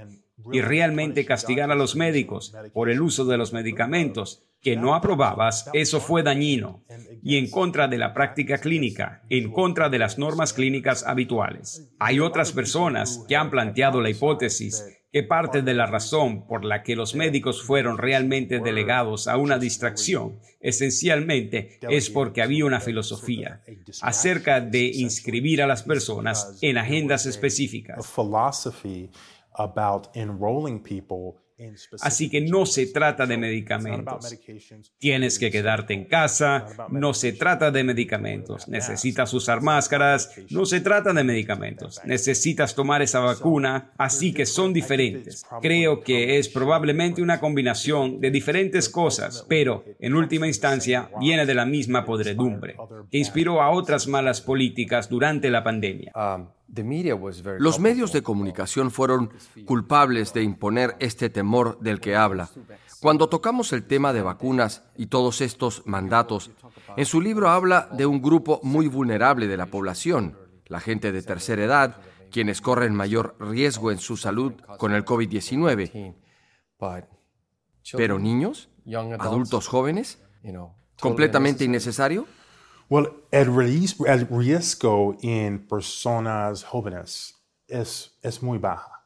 y realmente castigar a los médicos por el uso de los medicamentos que no aprobabas, eso fue dañino y en contra de la práctica clínica, en contra de las normas clínicas habituales. Hay otras personas que han planteado la hipótesis que parte de la razón por la que los médicos fueron realmente delegados a una distracción, esencialmente, es porque había una filosofía acerca de inscribir a las personas en agendas específicas. Así que no se trata de medicamentos. Tienes que quedarte en casa, no se trata de medicamentos. Necesitas usar máscaras, no se trata de medicamentos. Necesitas tomar esa vacuna, así que son diferentes. Creo que es probablemente una combinación de diferentes cosas, pero en última instancia viene de la misma podredumbre, que inspiró a otras malas políticas durante la pandemia. Um, los medios de comunicación fueron culpables de imponer este temor del que habla. Cuando tocamos el tema de vacunas y todos estos mandatos, en su libro habla de un grupo muy vulnerable de la población, la gente de tercera edad, quienes corren mayor riesgo en su salud con el COVID-19. Pero niños, adultos jóvenes, completamente innecesario. Well, el, riesgo en personas jóvenes es, es muy baja,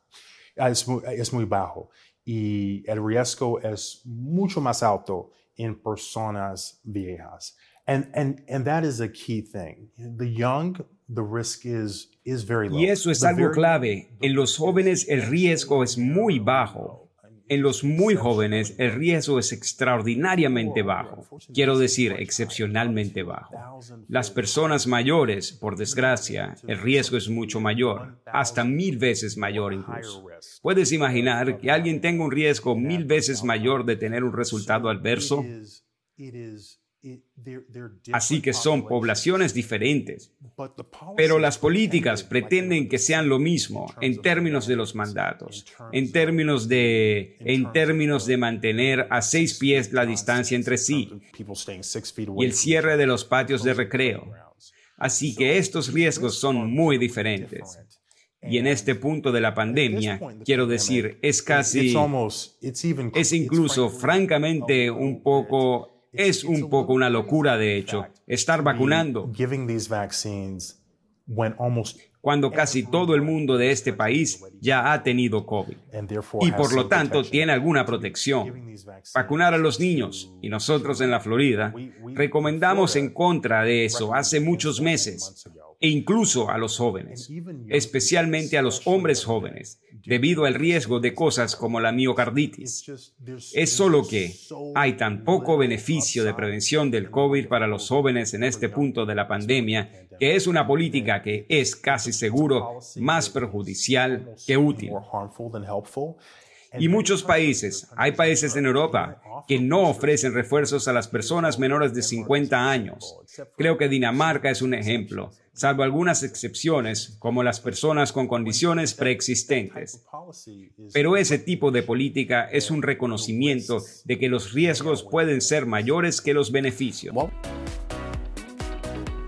es muy, es muy bajo y el riesgo es mucho más alto en personas viejas. And, and, and that is a key thing. The young, the risk is, is very low. Y eso es algo clave. En los jóvenes el riesgo es muy bajo. En los muy jóvenes el riesgo es extraordinariamente bajo, quiero decir excepcionalmente bajo. Las personas mayores, por desgracia, el riesgo es mucho mayor, hasta mil veces mayor incluso. ¿Puedes imaginar que alguien tenga un riesgo mil veces mayor de tener un resultado adverso? Así que son poblaciones diferentes. Pero las políticas pretenden que sean lo mismo en términos de los mandatos, en términos de, en términos de mantener a seis pies la distancia entre sí y el cierre de los patios de recreo. Así que estos riesgos son muy diferentes. Y en este punto de la pandemia, quiero decir, es casi, es incluso francamente un poco es un poco una locura, de hecho, estar vacunando. cuando casi todo el mundo de este país ya ha tenido COVID. y por lo tanto tiene alguna protección. Vacunar a los niños. Y nosotros en la Florida recomendamos en contra de eso. Hace muchos meses e incluso a los jóvenes, especialmente a los hombres jóvenes, debido al riesgo de cosas como la miocarditis. Es solo que hay tan poco beneficio de prevención del COVID para los jóvenes en este punto de la pandemia que es una política que es casi seguro más perjudicial que útil. Y muchos países, hay países en Europa que no ofrecen refuerzos a las personas menores de 50 años. Creo que Dinamarca es un ejemplo, salvo algunas excepciones, como las personas con condiciones preexistentes. Pero ese tipo de política es un reconocimiento de que los riesgos pueden ser mayores que los beneficios.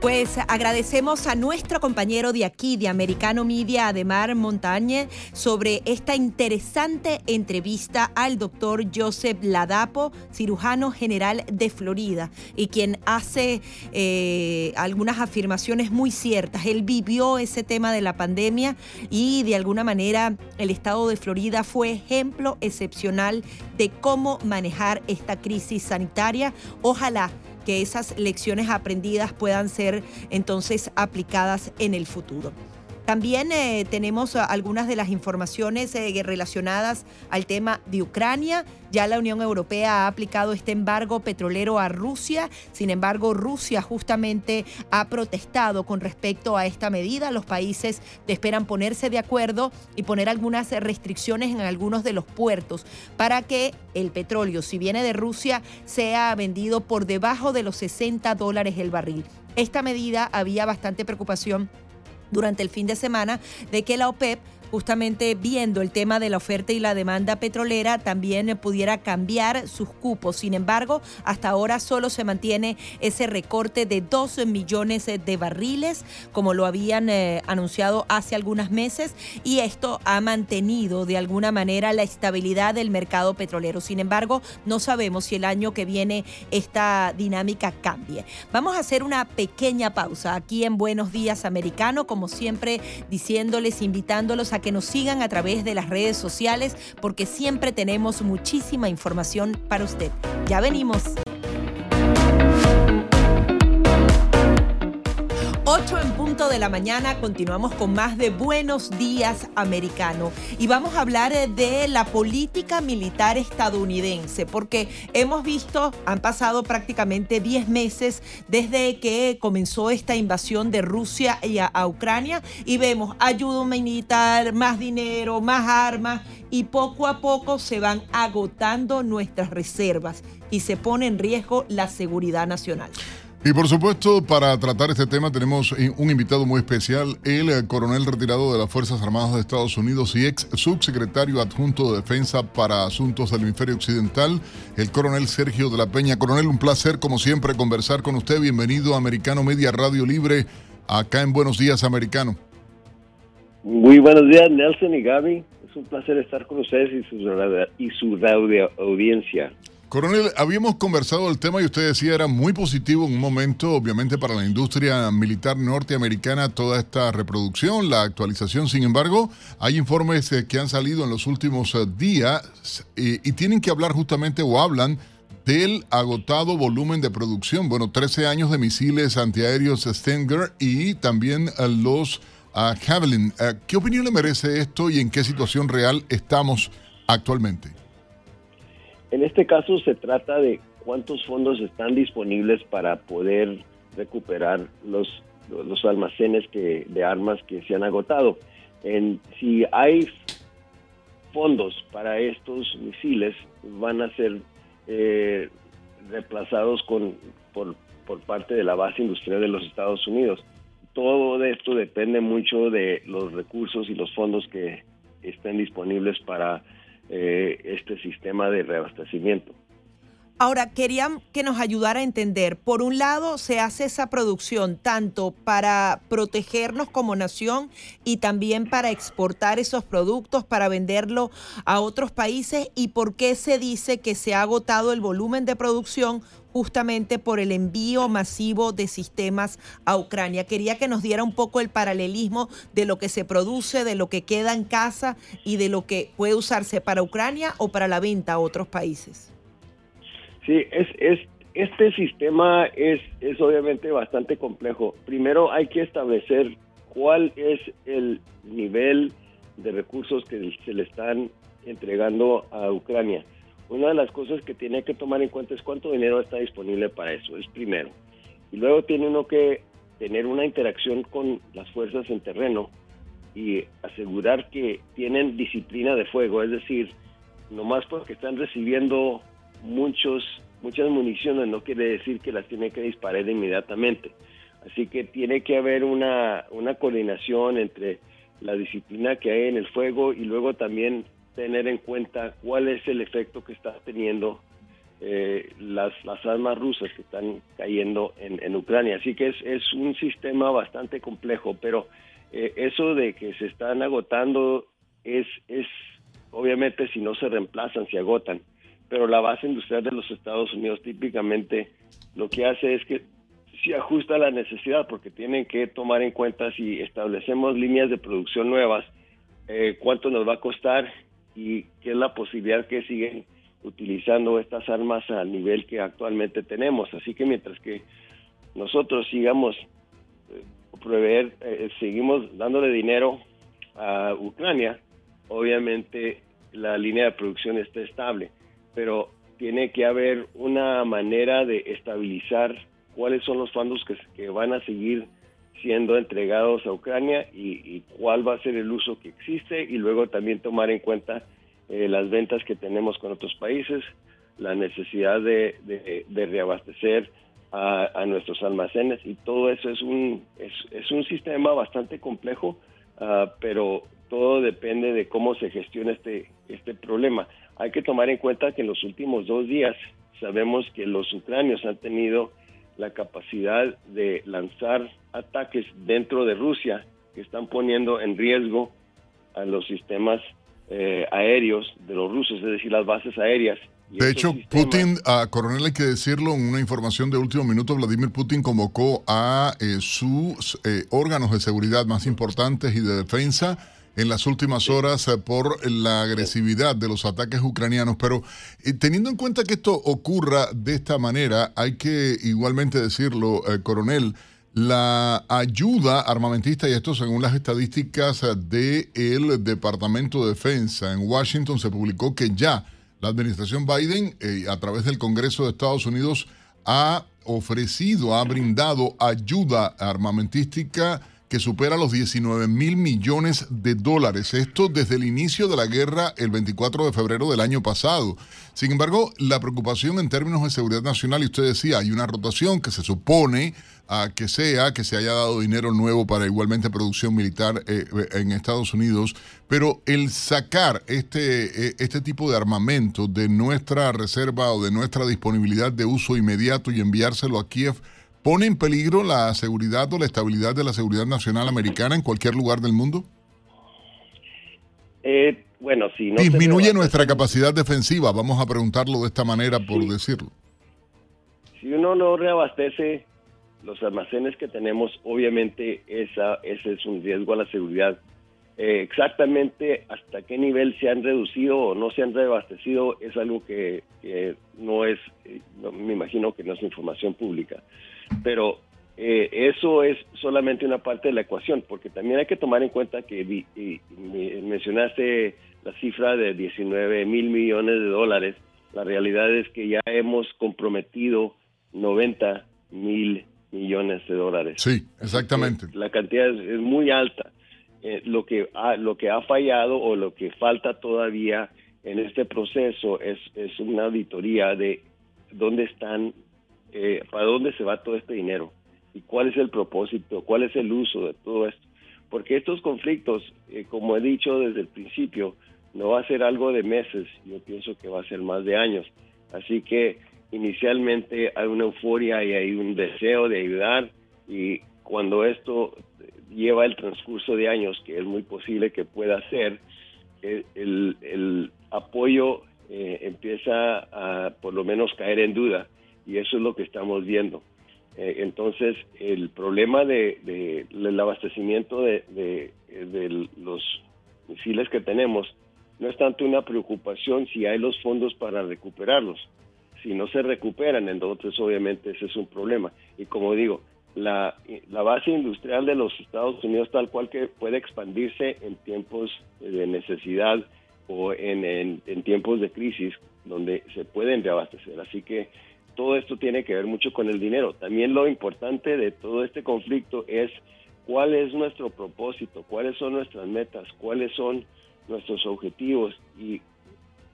Pues agradecemos a nuestro compañero de aquí, de Americano Media, Ademar Montañe, sobre esta interesante entrevista al doctor Joseph Ladapo, cirujano general de Florida, y quien hace eh, algunas afirmaciones muy ciertas. Él vivió ese tema de la pandemia y de alguna manera el estado de Florida fue ejemplo excepcional de cómo manejar esta crisis sanitaria. Ojalá que esas lecciones aprendidas puedan ser entonces aplicadas en el futuro. También eh, tenemos algunas de las informaciones eh, relacionadas al tema de Ucrania. Ya la Unión Europea ha aplicado este embargo petrolero a Rusia. Sin embargo, Rusia justamente ha protestado con respecto a esta medida. Los países esperan ponerse de acuerdo y poner algunas restricciones en algunos de los puertos para que el petróleo, si viene de Rusia, sea vendido por debajo de los 60 dólares el barril. Esta medida había bastante preocupación durante el fin de semana de que la OPEP justamente viendo el tema de la oferta y la demanda petrolera, también pudiera cambiar sus cupos. Sin embargo, hasta ahora solo se mantiene ese recorte de 12 millones de barriles, como lo habían eh, anunciado hace algunos meses, y esto ha mantenido de alguna manera la estabilidad del mercado petrolero. Sin embargo, no sabemos si el año que viene esta dinámica cambie. Vamos a hacer una pequeña pausa aquí en Buenos Días Americano, como siempre diciéndoles, invitándolos a que nos sigan a través de las redes sociales porque siempre tenemos muchísima información para usted. Ya venimos. 8 en punto de la mañana continuamos con más de Buenos Días Americano y vamos a hablar eh, de la política militar estadounidense porque hemos visto, han pasado prácticamente 10 meses desde que comenzó esta invasión de Rusia a, Ucrania y vemos ayuda militar, más dinero, más armas y poco a poco se van agotando nuestras reservas y se pone en riesgo la seguridad nacional. Y por supuesto, para tratar este tema tenemos un invitado muy especial, el eh, coronel retirado de las Fuerzas Armadas de Estados Unidos y ex subsecretario adjunto de Defensa para Asuntos del Hemisferio Occidental, el coronel Sergio de la Peña. Coronel, un placer como siempre conversar con usted. Bienvenido a Americano Media Radio Libre, acá en Buenos Días Americano. Muy buenos días, Nelson y Gaby. Es un placer estar con ustedes y su, y su audiencia. Coronel, habíamos conversado el tema y usted decía era muy positivo en un momento, obviamente, para la industria militar norteamericana, toda esta reproducción, la actualización. Sin embargo, hay informes eh, que han salido en los últimos eh, días eh, y tienen que hablar justamente o hablan del agotado volumen de producción. Bueno, 13 años de misiles antiaéreos Stinger y también los uh, Javelin. ¿Qué opinión le merece esto y en qué situación real estamos actualmente? En este caso se trata de cuántos fondos están disponibles para poder recuperar los, los almacenes que, de armas que se han agotado. Si hay fondos para estos misiles, van a ser eh, reemplazados con, por, por parte de la base industrial de los Estados Unidos. Todo esto depende mucho de los recursos y los fondos que estén disponibles para eh, este sistema de reabastecimiento. Ahora, querían que nos ayudara a entender, por un lado, se hace esa producción tanto para protegernos como nación y también para exportar esos productos, para venderlo a otros países, y por qué se dice que se ha agotado el volumen de producción justamente por el envío masivo de sistemas a Ucrania. Quería que nos diera un poco el paralelismo de lo que se produce, de lo que queda en casa y de lo que puede usarse para Ucrania o para la venta a otros países. Sí, es, es este sistema es, es obviamente bastante complejo. Primero hay que establecer cuál es el nivel de recursos que se le están entregando a Ucrania. Una de las cosas que tiene que tomar en cuenta es cuánto dinero está disponible para eso, es primero. Y luego tiene uno que tener una interacción con las fuerzas en terreno y asegurar que tienen disciplina de fuego, es decir, nomás porque están recibiendo muchos muchas municiones no quiere decir que las tiene que disparar inmediatamente. Así que tiene que haber una, una coordinación entre la disciplina que hay en el fuego y luego también tener en cuenta cuál es el efecto que está teniendo eh, las, las armas rusas que están cayendo en, en Ucrania. Así que es, es, un sistema bastante complejo, pero eh, eso de que se están agotando es, es obviamente si no se reemplazan, se agotan pero la base industrial de los Estados Unidos típicamente lo que hace es que se ajusta a la necesidad porque tienen que tomar en cuenta si establecemos líneas de producción nuevas, eh, cuánto nos va a costar y qué es la posibilidad que siguen utilizando estas armas al nivel que actualmente tenemos. Así que mientras que nosotros sigamos eh, proveer, eh, seguimos dándole dinero a Ucrania, obviamente la línea de producción está estable pero tiene que haber una manera de estabilizar cuáles son los fondos que, van a seguir siendo entregados a Ucrania y, cuál va a ser el uso que existe y luego también tomar en cuenta eh, las ventas que tenemos con otros países, la necesidad de, reabastecer a, nuestros almacenes y todo eso es un, es, un sistema bastante complejo, ah, pero todo depende de cómo se gestiona este, este problema. Hay que tomar en cuenta que en los últimos dos días sabemos que los ucranios han tenido la capacidad de lanzar ataques dentro de Rusia que están poniendo en riesgo a los sistemas eh, aéreos de los rusos, es decir, las bases aéreas. de hecho, Putin, a coronel hay que decirlo, en una información de último minuto, Vladimir Putin convocó a eh, sus eh, órganos de seguridad más importantes y de defensa en las últimas horas eh, por la agresividad de los ataques ucranianos. Pero eh, teniendo en cuenta que esto ocurra de esta manera, hay que igualmente decirlo, eh, coronel, la ayuda armamentista, y esto según las estadísticas del Departamento de Defensa en Washington, se publicó que ya la administración Biden, a través del Congreso de Estados Unidos, ha ofrecido, ha brindado ayuda armamentística que supera los 19 mil millones de dólares. Esto desde el inicio de la guerra el 24 de febrero del año pasado. Sin embargo, la preocupación en términos de seguridad nacional, y usted decía, hay una rotación que se supone a que sea que se haya dado dinero nuevo para igualmente producción militar eh, en Estados Unidos, pero el sacar este, eh, este tipo de armamento de nuestra reserva o de nuestra disponibilidad de uso inmediato y enviárselo a Kiev, ¿Pone en peligro la seguridad o la estabilidad de la seguridad nacional americana en cualquier lugar del mundo? Eh, bueno, si no Disminuye nuestra capacidad defensiva, vamos a preguntarlo de esta manera por decirlo. Si uno no reabastece los almacenes que tenemos, obviamente esa, ese es un riesgo a la seguridad. Eh, exactamente hasta qué nivel se han reducido o no se han reabastecido es algo que, no es, eh, me imagino que no es información pública. Pero eh, eso es solamente una parte de la ecuación, porque también hay que tomar en cuenta que mencionaste la cifra de 19 mil millones de dólares. La realidad es que ya hemos comprometido 90 mil millones de dólares. Sí, exactamente. La cantidad es, muy alta. Eh, lo, que ha, lo que ha fallado o lo que falta todavía en este proceso es, es una auditoría de dónde están eh, para dónde se va todo este dinero y cuál es el propósito, cuál es el uso de todo esto. Porque estos conflictos, eh, como he dicho desde el principio, no va a ser algo de meses, yo pienso que va a ser más de años. Así que inicialmente hay una euforia y hay un deseo de ayudar y cuando esto lleva el transcurso de años, que es muy posible que pueda ser, eh, el, apoyo empieza a por lo menos caer en duda y eso es lo que estamos viendo. Eh, entonces, el problema de, del abastecimiento de, de, los misiles que tenemos no es tanto una preocupación si hay los fondos para recuperarlos, si no se recuperan, entonces obviamente ese es un problema. Y como digo, la, la base industrial de los Estados Unidos tal cual que puede expandirse en tiempos de necesidad o en, en, tiempos de crisis donde se pueden reabastecer. Así que todo esto tiene que ver mucho con el dinero. También lo importante de todo este conflicto es cuál es nuestro propósito, cuáles son nuestras metas, cuáles son nuestros objetivos y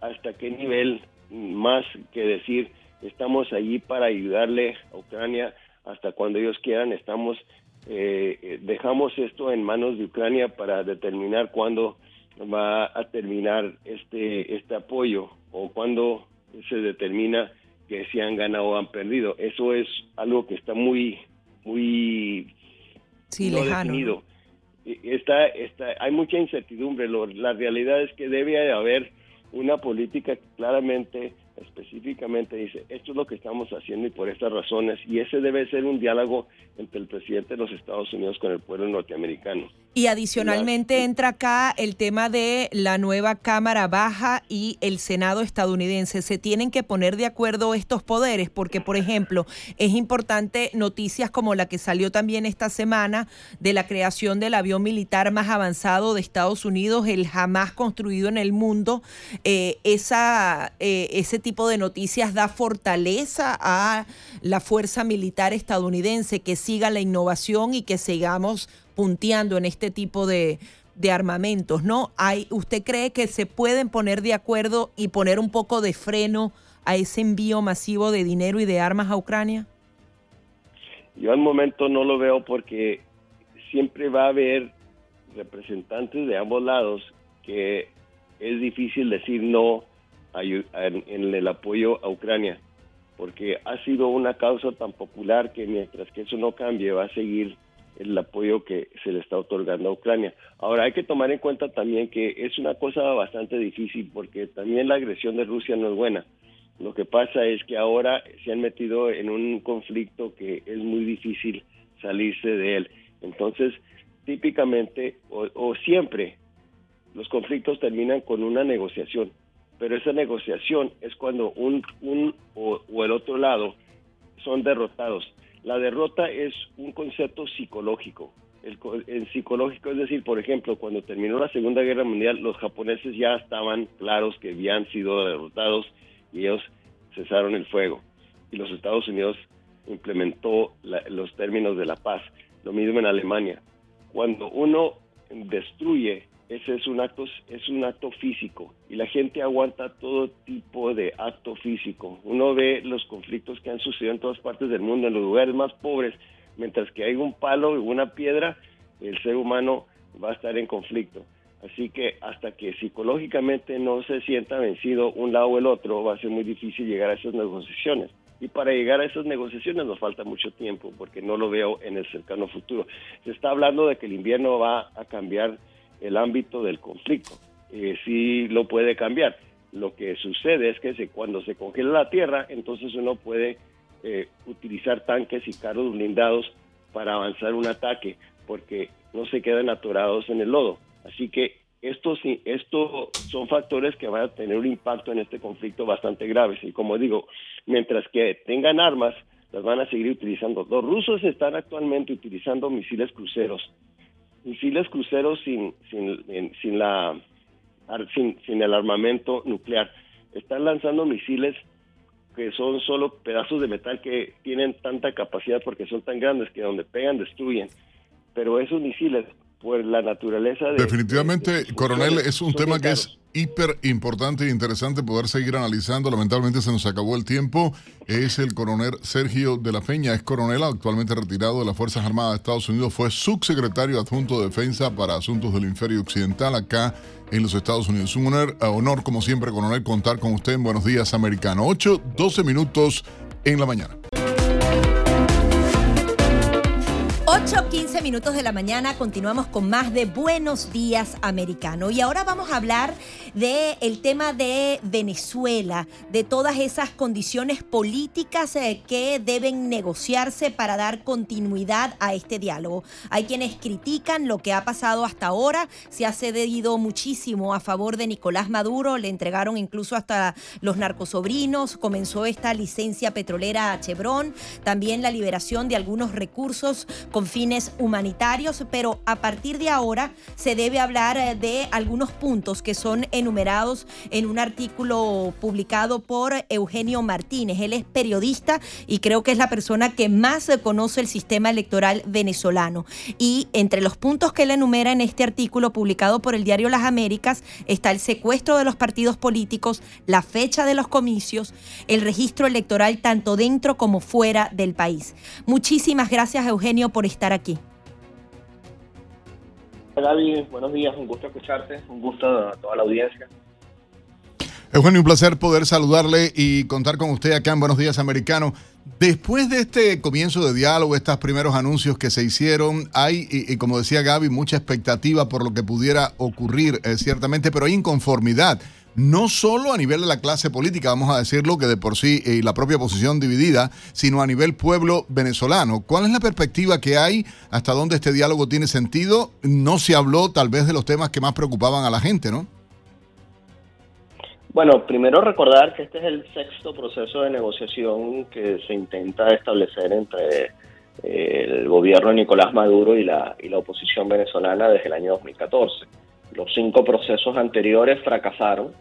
hasta qué nivel más que decir estamos allí para ayudarle a Ucrania hasta cuando ellos quieran estamos eh, dejamos esto en manos de Ucrania para determinar cuándo va a terminar este este apoyo o cuándo se determina que si han ganado o han perdido eso es algo que está muy muy sí, lejano. Está, está, hay mucha incertidumbre. la realidad es que debe haber una política claramente específicamente dice, esto es lo que estamos haciendo y por estas razones, y ese debe ser un diálogo entre el presidente de los Estados Unidos con el pueblo norteamericano. Y adicionalmente entra acá el tema de la nueva Cámara Baja y el Senado estadounidense. Se tienen que poner de acuerdo estos poderes porque, por ejemplo, es importante noticias como la que salió también esta semana de la creación del avión militar más avanzado de Estados Unidos, el jamás construido en el mundo. Eh, esa, eh, ese tipo de noticias da fortaleza a la fuerza militar estadounidense, que siga la innovación y que sigamos punteando en este tipo de, armamentos, ¿no? ¿Usted cree que se pueden poner de acuerdo y poner un poco de freno a ese envío masivo de dinero y de armas a Ucrania? Yo al momento no lo veo porque siempre va a haber representantes de ambos lados que es difícil decir no en el apoyo a Ucrania, porque ha sido una causa tan popular que mientras que eso no cambie va a seguir el apoyo que se le está otorgando a Ucrania. Ahora hay que tomar en cuenta también que es una cosa bastante difícil porque también la agresión de Rusia no es buena. Lo que pasa es que ahora se han metido en un conflicto que es muy difícil salirse de él. Entonces, típicamente o, siempre los conflictos terminan con una negociación, pero esa negociación es cuando un, un o el otro lado son derrotados la derrota es un concepto psicológico. El, psicológico es decir, por ejemplo, cuando terminó la Segunda Guerra Mundial, los japoneses ya estaban claros que habían sido derrotados y ellos cesaron el fuego. Y los Estados Unidos implementó los términos de la paz. Lo mismo en Alemania. Cuando uno destruye ese es un acto es un acto físico y la gente aguanta todo tipo de acto físico. Uno ve los conflictos que han sucedido en todas partes del mundo, en los lugares más pobres, mientras que hay un palo y una piedra, el ser humano va a estar en conflicto. Así que hasta que psicológicamente no se sienta vencido un lado o el otro, va a ser muy difícil llegar a esas negociaciones. Y para llegar a esas negociaciones nos falta mucho tiempo, porque no lo veo en el cercano futuro. Se está hablando de que el invierno va a cambiar el ámbito del conflicto. Eh, sí lo puede cambiar. Lo que sucede es que cuando se congela la tierra, entonces uno puede eh, utilizar tanques y carros blindados para avanzar un ataque, porque no se quedan atorados en el lodo. Así que estos, esto son factores que van a tener un impacto en este conflicto bastante graves. Y como digo, mientras que tengan armas, las van a seguir utilizando. Los rusos están actualmente utilizando misiles cruceros misiles cruceros sin, sin, sin, la, sin, sin el armamento nuclear. Están lanzando misiles que son solo pedazos de metal que tienen tanta capacidad porque son tan grandes que donde pegan destruyen. Pero esos misiles, por la naturaleza de... Definitivamente, coronel, es un tema que es hiper importante e interesante poder seguir analizando. Lamentablemente se nos acabó el tiempo. Es el coronel Sergio de la Peña, es coronel actualmente retirado de las Fuerzas Armadas de Estados Unidos. Fue subsecretario adjunto de Defensa para Asuntos del Hemisferio Occidental acá en los Estados Unidos. Un honor, honor como siempre, coronel, contar con usted en Buenos Días Americano. 8, 12 minutos en la mañana. 8, 15 minutos de la mañana, continuamos con más de Buenos Días Americano. Y ahora vamos a hablar del el tema de Venezuela, de todas esas condiciones políticas eh, que deben negociarse para dar continuidad a este diálogo. Hay quienes critican lo que ha pasado hasta ahora, se ha cedido muchísimo a favor de Nicolás Maduro, le entregaron incluso hasta los narcosobrinos, comenzó esta licencia petrolera a Chevron, también la liberación de algunos recursos con fines humanitarios, pero a partir de ahora se debe hablar eh, de algunos puntos que son enumerados en un artículo publicado por Eugenio Martínez. Él es periodista y creo que es la persona que más conoce el sistema electoral venezolano. Y entre los puntos que él enumera en este artículo publicado por el diario Las Américas está el secuestro de los partidos políticos, la fecha de los comicios, el registro electoral tanto dentro como fuera del país. Muchísimas gracias Eugenio por estar aquí. Gaby, buenos días, un gusto escucharte, un gusto a toda la audiencia. Eugenio, un placer poder saludarle y contar con usted acá en Buenos Días Americano. Después de este comienzo de diálogo, estos primeros anuncios que se hicieron, hay, y, como decía Gaby, mucha expectativa por lo que pudiera ocurrir, eh, ciertamente, pero hay inconformidad no solo a nivel de la clase política, vamos a decirlo, que de por sí y la propia oposición dividida, sino a nivel pueblo venezolano. ¿Cuál es la perspectiva que hay? ¿Hasta dónde este diálogo tiene sentido? No se habló tal vez de los temas que más preocupaban a la gente, ¿no? Bueno, primero recordar que este es el sexto proceso de negociación que se intenta establecer entre eh, el gobierno de Nicolás Maduro y la, y la oposición venezolana desde el año 2014 los cinco procesos anteriores fracasaron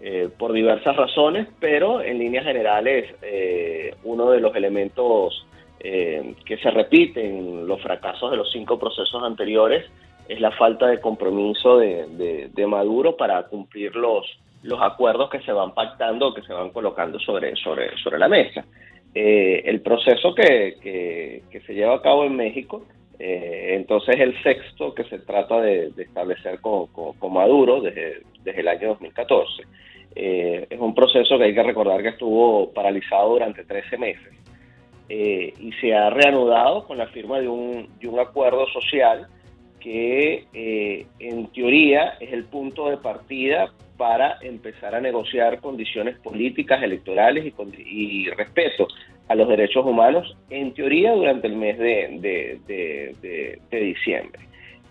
eh, por diversas razones, pero en líneas generales eh, uno de los elementos eh, que se repiten en los fracasos de los cinco procesos anteriores es la falta de compromiso de, Maduro para cumplir los, los acuerdos que se van pactando que se van colocando sobre, sobre, sobre la mesa. el proceso que, que se lleva a cabo en México eh, entonces el sexto que se trata de, establecer con, Maduro desde, el año 2014. Eh, es un proceso que hay que recordar que estuvo paralizado durante 13 meses eh, y se ha reanudado con la firma de un, acuerdo social que en teoría es el punto de partida para empezar a negociar condiciones políticas, electorales y respeto a los derechos humanos, en teoría durante el mes de, diciembre.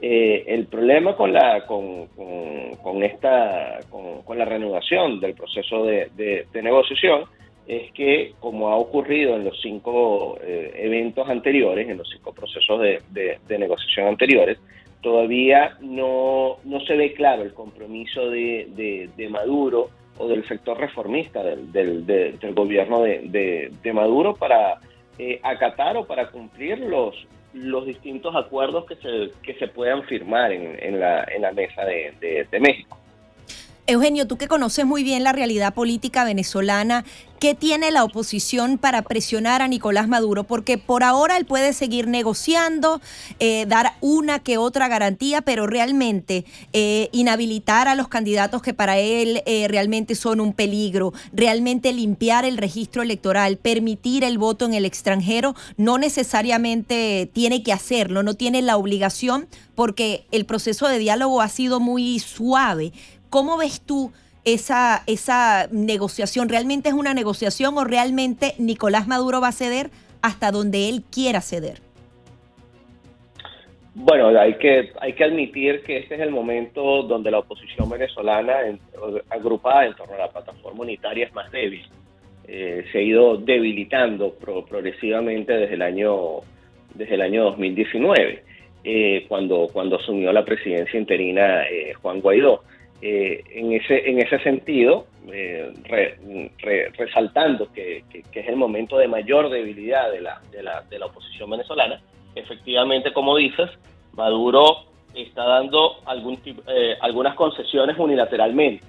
Eh, el problema con la, con, esta, con, la reanudación del proceso de, negociación es que, como ha ocurrido en los cinco eh, eventos anteriores, en los cinco procesos de, negociación anteriores, todavía no, no se ve claro el compromiso de, Maduro o del sector reformista del, del, gobierno de, Maduro para eh, acatar o para cumplir los, los distintos acuerdos que se, que se puedan firmar en, en, la, en la mesa de México. Eugenio, tú que conoces muy bien la realidad política venezolana, ¿qué tiene la oposición para presionar a Nicolás Maduro? Porque por ahora él puede seguir negociando, eh, dar una que otra garantía, pero realmente eh, inhabilitar a los candidatos que para él eh, realmente son un peligro, realmente limpiar el registro electoral, permitir el voto en el extranjero, no necesariamente tiene que hacerlo, no tiene la obligación porque el proceso de diálogo ha sido muy suave. ¿Cómo ves tú esa, esa negociación? ¿Realmente es una negociación o realmente Nicolás Maduro va a ceder hasta donde él quiera ceder? Bueno, hay que, hay que admitir que este es el momento donde la oposición venezolana, agrupada en torno a la plataforma unitaria, es más débil. Eh, se ha ido debilitando progresivamente desde el año, desde el año 2019, eh, cuando, cuando asumió la presidencia interina eh, Juan Guaidó. Eh, en, ese, en ese sentido, eh, resaltando que, es el momento de mayor debilidad de la, de la, de la oposición venezolana, efectivamente, como dices, Maduro está dando algún eh, algunas concesiones unilateralmente.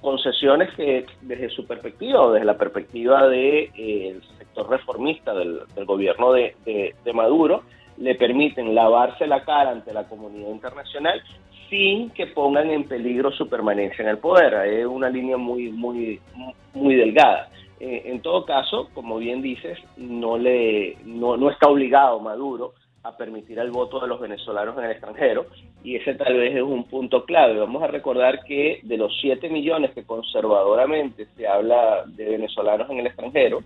concesiones que desde su perspectiva o desde la perspectiva del sector reformista del, gobierno de, de Maduro le permiten lavarse la cara ante la comunidad internacional sin que pongan en peligro su permanencia en el poder. Es una línea muy, muy, muy delgada. Eh, en todo caso, como bien dices, no, le, no, está obligado Maduro a permitir el voto de los venezolanos en el extranjero y ese tal vez es un punto clave. Vamos a recordar que de los 7 millones que conservadoramente se habla de venezolanos en el extranjero,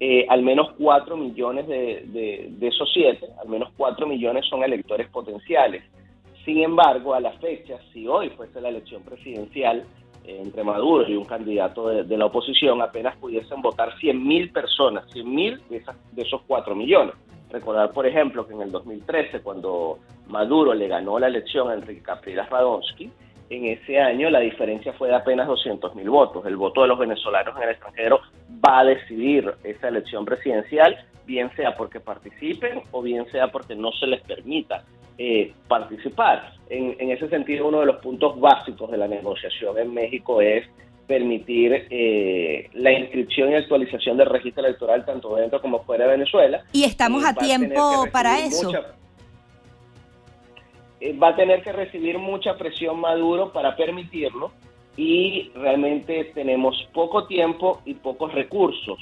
eh, al menos 4 millones de, de esos 7, al menos 4 millones son electores potenciales. Sin embargo, a la fecha, si hoy fuese la elección presidencial, entre Maduro y un candidato de, la oposición, apenas pudiesen votar 100.000 personas, 100.000 de, de esos 4 millones. Recordar, por ejemplo, que en el 2013, cuando Maduro le ganó la elección a Enrique Capriles Radonsky, en ese año la diferencia fue de apenas 200.000 votos. El voto de los venezolanos en el extranjero va a decidir esa elección presidencial, bien sea porque participen o bien sea porque no se les permita eh, participar. En, ese sentido, uno de los puntos básicos de la negociación en México es permitir eh, la inscripción y actualización del registro electoral tanto dentro como fuera de Venezuela. Y estamos a tiempo para eso. Eh, va a tener que recibir mucha presión Maduro para permitirlo y realmente tenemos poco tiempo y pocos recursos.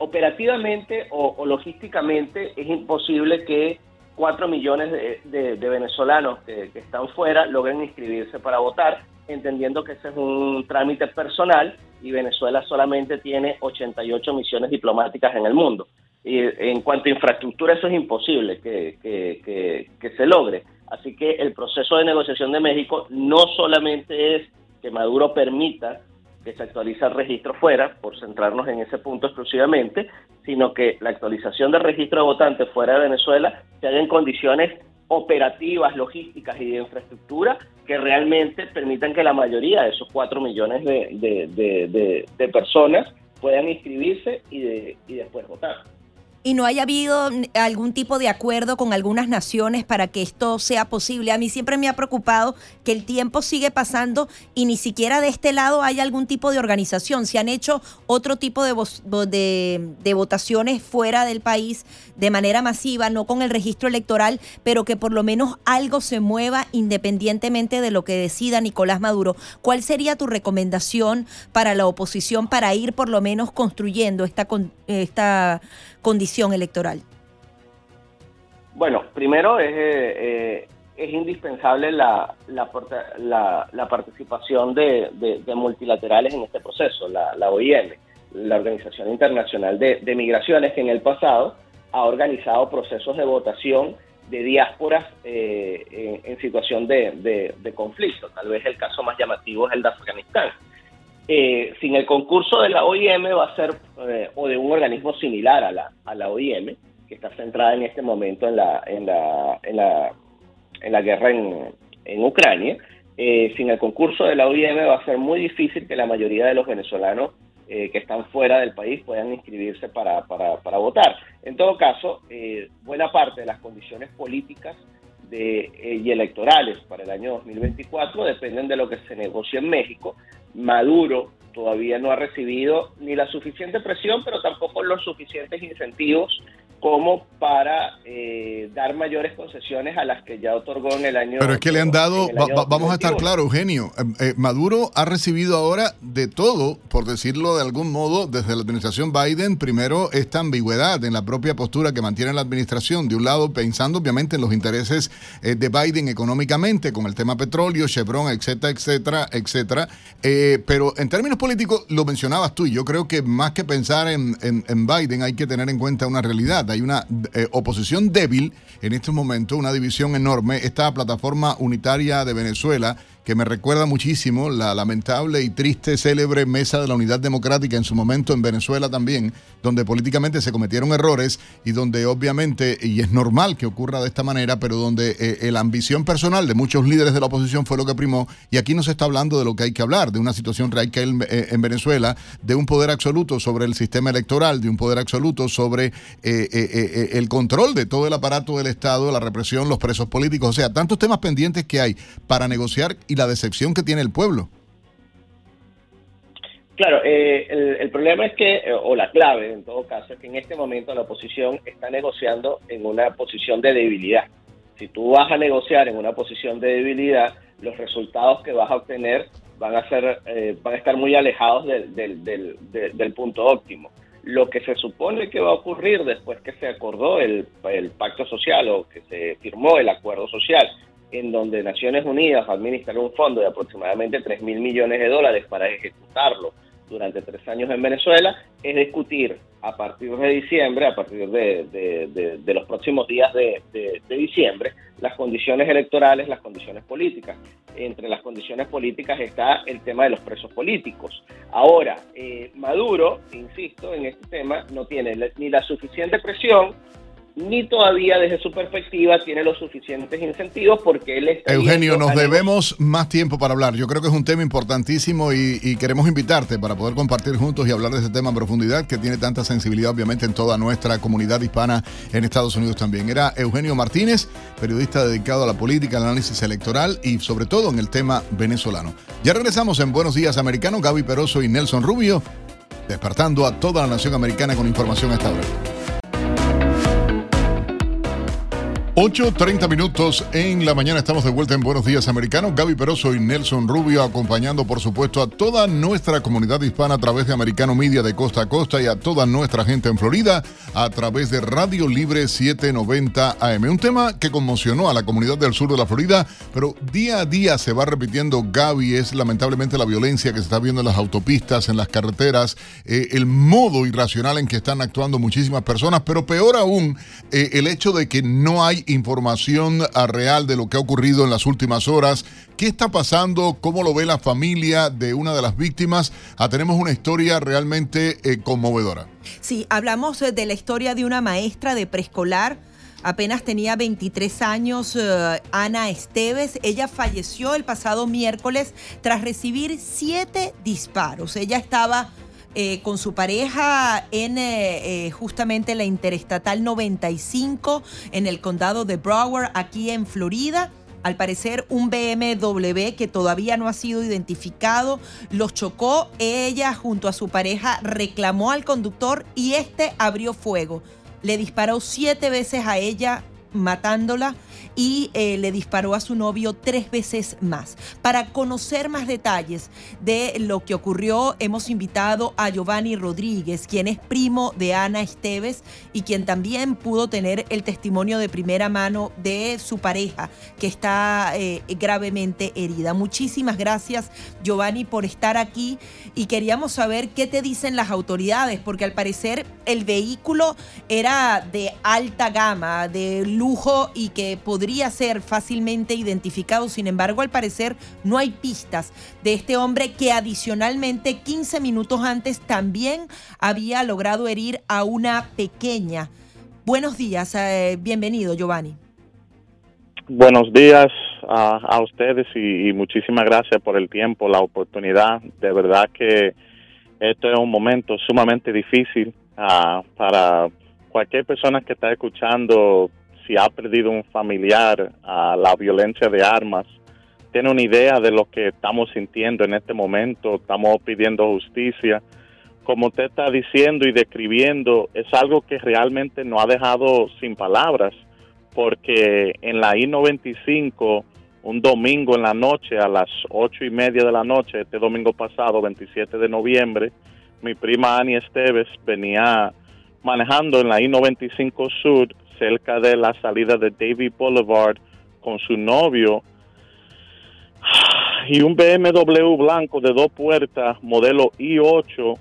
operativamente o logísticamente es imposible que 4 millones de, venezolanos que, están fuera logren inscribirse para votar, entendiendo que ese es un trámite personal y Venezuela solamente tiene 88 misiones diplomáticas en el mundo. Y en cuanto a infraestructura, eso es imposible que, que se logre. Así que el proceso de negociación de México no solamente es que Maduro permita que se actualiza el registro fuera, por centrarnos en ese punto exclusivamente, sino que la actualización del registro de votantes fuera de Venezuela se haga en condiciones operativas, logísticas y de infraestructura que realmente permitan que la mayoría de esos cuatro millones de, personas puedan inscribirse y después votar y no haya habido algún tipo de acuerdo con algunas naciones para que esto sea posible. A mí siempre me ha preocupado que el tiempo sigue pasando y ni siquiera de este lado hay algún tipo de organización. Se han hecho otro tipo de, de, votaciones fuera del país de manera masiva, no con el registro electoral, pero que por lo menos algo se mueva independientemente de lo que decida Nicolás Maduro. ¿Cuál sería tu recomendación para la oposición para ir por lo menos construyendo esta, esta condición electoral? Bueno, primero es, eh, eh, es indispensable la, la, la, participación de, multilaterales en este proceso, la, OIM, la Organización Internacional de, Migraciones, que en el pasado ha organizado procesos de votación de diásporas eh, en, situación de, conflicto. Tal vez el caso más llamativo es el de Afganistán. Eh, sin el concurso de la OIM va a ser, eh, o de un organismo similar a la, a la OIM, que está centrada en este momento en la, en la, en la, en la guerra en, en Ucrania, eh, sin el concurso de la OIM va a ser muy difícil que la mayoría de los venezolanos que están fuera del país puedan inscribirse para, para, para votar. En todo caso, buena parte de las condiciones políticas de, y electorales para el año 2024 dependen de lo que se negocie en México, Maduro todavía no ha recibido ni la suficiente presión, pero tampoco los suficientes incentivos como para eh, dar mayores concesiones a las que ya otorgó en el año. Pero es que le han dado, vamos a estar claros, Eugenio, eh, eh, Maduro ha recibido ahora de todo, por decirlo de algún modo, desde la administración Biden, primero esta ambigüedad en la propia postura que mantiene la administración, de un lado pensando obviamente en los intereses de Biden económicamente, con el tema petróleo, Chevron, etcétera, etcétera, etcétera, pero en términos políticos, lo mencionabas tú, y yo creo que más que pensar en, en Biden hay que tener en cuenta una realidad hay una eh, oposición débil en este momento, una división enorme. Esta plataforma unitaria de Venezuela que me recuerda muchísimo la lamentable y triste célebre Mesa de la Unidad Democrática en su momento en Venezuela también, donde políticamente se cometieron errores y donde obviamente, y es normal que ocurra de esta manera, pero donde eh, la ambición personal de muchos líderes de la oposición fue lo que primó, y aquí no se está hablando de lo que hay que hablar, de una situación real que hay eh, en Venezuela, de un poder absoluto sobre el sistema electoral, de un poder absoluto sobre eh, el control de todo el aparato del Estado, la represión, los presos políticos, o sea, tantos temas pendientes que hay para negociar la decepción que tiene el pueblo. Claro, eh, el, problema es que, eh, o la clave en todo caso, es que en este momento la oposición está negociando en una posición de debilidad. Si tú vas a negociar en una posición de debilidad, los resultados que vas a obtener van a ser, eh, van a estar muy alejados del, punto óptimo. Lo que se supone que va a ocurrir después que se acordó el pacto social o que se firmó el acuerdo social, en donde Naciones Unidas administra un fondo de aproximadamente 3 mil millones de dólares para ejecutarlo durante tres años en Venezuela, es discutir a partir de diciembre, a partir de, los próximos días de, diciembre, las condiciones electorales, las condiciones políticas. Entre las condiciones políticas está el tema de los presos políticos. Ahora, eh, Maduro, insisto, en este tema no tiene ni la suficiente presión ni todavía desde su perspectiva tiene los suficientes incentivos porque él está... Eugenio, nos debemos más tiempo para hablar. Yo creo que es un tema importantísimo y, queremos invitarte para poder compartir juntos y hablar de ese tema en profundidad que tiene tanta sensibilidad obviamente en toda nuestra comunidad hispana en Estados Unidos también. Era Eugenio Martínez, periodista dedicado a la política, al análisis electoral y sobre todo en el tema venezolano. Ya regresamos en Buenos Días Americano, Gaby Peroso y Nelson Rubio, despertando a toda la nación americana con información a esta hora. 8.30 minutos en la mañana estamos de vuelta en Buenos Días Americanos. Gaby Peroso y Nelson Rubio acompañando por supuesto a toda nuestra comunidad hispana a través de Americano Media de costa a costa y a toda nuestra gente en Florida a través de Radio Libre 790 AM. Un tema que conmocionó a la comunidad del sur de la Florida, pero día a día se va repitiendo Gaby, es lamentablemente la violencia que se está viendo en las autopistas, en las carreteras, eh, el modo irracional en que están actuando muchísimas personas, pero peor aún eh, el hecho de que no hay información real de lo que ha ocurrido en las últimas horas. ¿Qué está pasando? ¿Cómo lo ve la familia de una de las víctimas? Ah, tenemos una historia realmente eh, conmovedora. Sí, hablamos eh, de la historia de una maestra de preescolar. Apenas tenía 23 años, eh, Ana Esteves. Ella falleció el pasado miércoles tras recibir siete disparos. Ella estaba eh, con su pareja en eh, eh, justamente la Interestatal 95 en el condado de Broward, aquí en Florida. Al parecer un BMW que todavía no ha sido identificado los chocó. Ella junto a su pareja reclamó al conductor y este abrió fuego. Le disparó siete veces a ella matándola y eh, le disparó a su novio tres veces más. Para conocer más detalles de lo que ocurrió, hemos invitado a Giovanni Rodríguez, quien es primo de Ana Esteves y quien también pudo tener el testimonio de primera mano de su pareja, que está eh, gravemente herida. Muchísimas gracias, Giovanni, por estar aquí y queríamos saber qué te dicen las autoridades, porque al parecer el vehículo era de alta gama, de lujo y que podría ser fácilmente identificado. Sin embargo, al parecer no hay pistas de este hombre que adicionalmente 15 minutos antes también había logrado herir a una pequeña. Buenos días, eh, bienvenido Giovanni. Buenos días a, ustedes y, muchísimas gracias por el tiempo, la oportunidad. De verdad que esto es un momento sumamente difícil ah, para cualquier persona que está escuchando si ha perdido un familiar a la violencia de armas, tiene una idea de lo que estamos sintiendo en este momento, estamos pidiendo justicia. Como usted está diciendo y describiendo, es algo que realmente nos ha dejado sin palabras, porque en la I-95, un domingo en la noche, a las ocho y media de la noche, este domingo pasado, 27 de noviembre, mi prima Annie Esteves venía manejando en la I-95 Sur cerca de la salida de David Boulevard con su novio. Y un BMW blanco de dos puertas modelo i8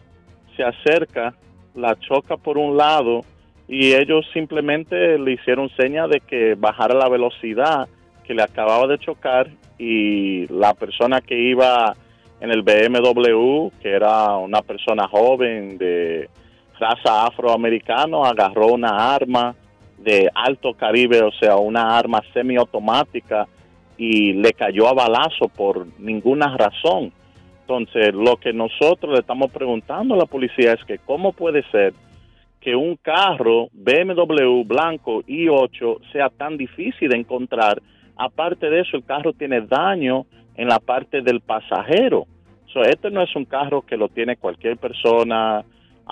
se acerca, la choca por un lado y ellos simplemente le hicieron seña de que bajara la velocidad que le acababa de chocar y la persona que iba en el BMW, que era una persona joven de raza afroamericana, agarró una arma de alto caribe, o sea, una arma semiautomática y le cayó a balazo por ninguna razón. Entonces, lo que nosotros le estamos preguntando a la policía es que cómo puede ser que un carro BMW blanco i8 sea tan difícil de encontrar. Aparte de eso, el carro tiene daño en la parte del pasajero. So, este no es un carro que lo tiene cualquier persona,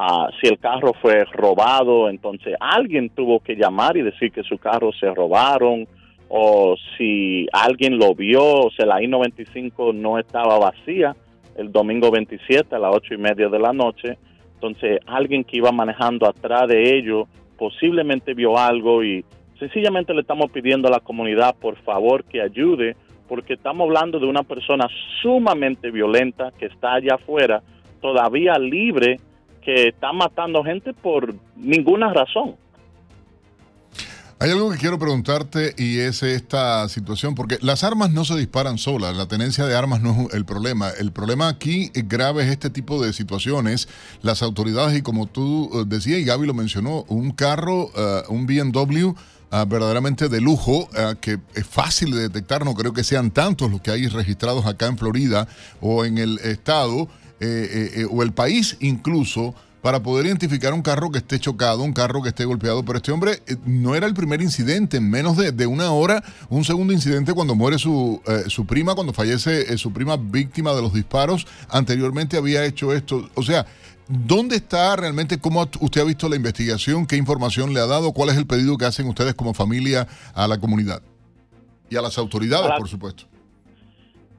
Ah, si el carro fue robado, entonces alguien tuvo que llamar y decir que su carro se robaron, o si alguien lo vio, o sea, la I-95 no estaba vacía el domingo 27 a las ocho y media de la noche, Entonces, alguien que iba manejando atrás de ellos posiblemente vio algo y sencillamente le estamos pidiendo a la comunidad, por favor, que ayude, porque estamos hablando de una persona sumamente violenta que está allá afuera, todavía libre, está matando gente por ninguna razón. Hay algo que quiero preguntarte y es esta situación, porque las armas no se disparan solas, la tenencia de armas no es el problema. El problema aquí grave es este tipo de situaciones. Las autoridades, y como tú eh, decías y Gaby lo mencionó, un carro, uh, un BMW uh, verdaderamente de lujo, que es fácil de detectar, no creo que sean tantos los que hay registrados acá en Florida o en el estado eh, eh, o el país incluso para poder identificar un carro que esté chocado, un carro que esté golpeado. Pero este hombre eh, no era el primer incidente. En menos de, de una hora, un segundo incidente cuando muere su, eh, su prima, cuando fallece eh, su prima víctima de los disparos. Anteriormente había hecho esto. O sea, ¿dónde está realmente? ¿Cómo usted ha visto la investigación? ¿Qué información le ha dado? ¿Cuál es el pedido que hacen ustedes como familia a la comunidad? Y a las autoridades, por supuesto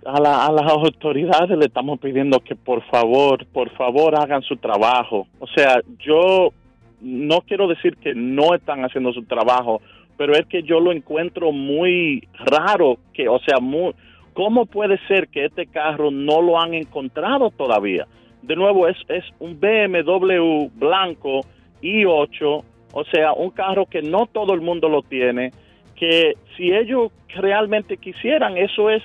a, la, a, las autoridades le estamos pidiendo que por favor, por favor hagan su trabajo. O sea, yo no quiero decir que no están haciendo su trabajo, pero es que yo lo encuentro muy raro, que, o sea, muy, ¿cómo puede ser que este carro no lo han encontrado todavía? De nuevo, es, es un BMW blanco i8, o sea, un carro que no todo el mundo lo tiene, que si ellos realmente quisieran, eso es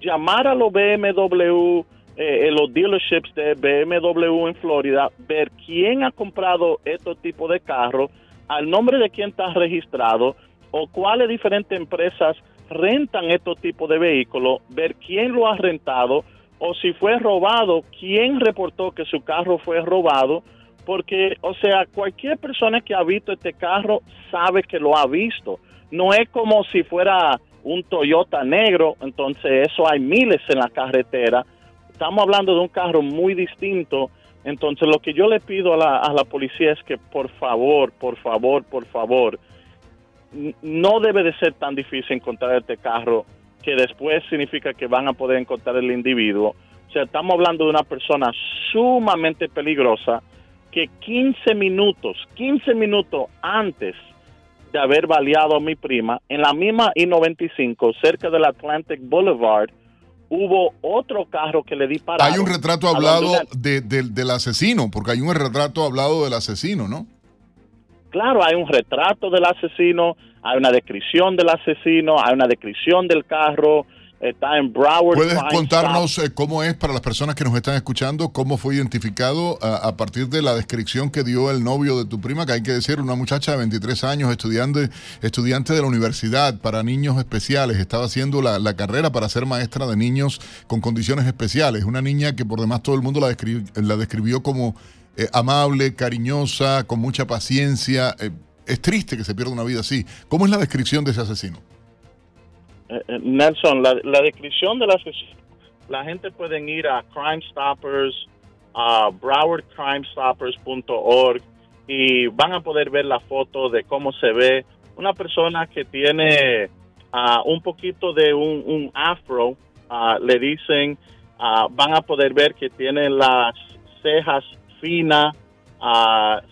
llamar a los BMW, eh, los dealerships de BMW en Florida, ver quién ha comprado estos tipos de carros, al nombre de quién está registrado o cuáles diferentes empresas rentan estos tipos de vehículos, ver quién lo ha rentado o si fue robado, quién reportó que su carro fue robado, porque, o sea, cualquier persona que ha visto este carro sabe que lo ha visto. No es como si fuera un Toyota negro, entonces eso hay miles en la carretera. Estamos hablando de un carro muy distinto. Entonces lo que yo le pido a la, a la policía es que por favor, por favor, por favor, no debe de ser tan difícil encontrar este carro que después significa que van a poder encontrar el individuo. O sea, estamos hablando de una persona sumamente peligrosa que 15 minutos, 15 minutos antes de haber baleado a mi prima, en la misma I-95, cerca del Atlantic Boulevard, hubo otro carro que le dispararon. Hay un retrato hablado de, de, del asesino, porque hay un retrato hablado del asesino, ¿no? Claro, hay un retrato del asesino, hay una descripción del asesino, hay una descripción del carro, está en Broward. ¿Puedes contarnos eh, cómo es para las personas que nos están escuchando, cómo fue identificado a, a, partir de la descripción que dio el novio de tu prima, que hay que decir, una muchacha de 23 años, estudiante, estudiante de la universidad para niños especiales, estaba haciendo la, la carrera para ser maestra de niños con condiciones especiales, una niña que por demás todo el mundo la, descri la describió como eh, amable, cariñosa, con mucha paciencia. Eh, es triste que se pierda una vida así. ¿Cómo es la descripción de ese asesino? Eh, Nelson, la, descripción de la la gente puede ir a Crime Stoppers, a browardcrimestoppers.org y van a poder ver la foto de cómo se ve una persona que tiene uh, un poquito de un, un afro, uh, le dicen, uh, van a poder ver que tiene las cejas finas,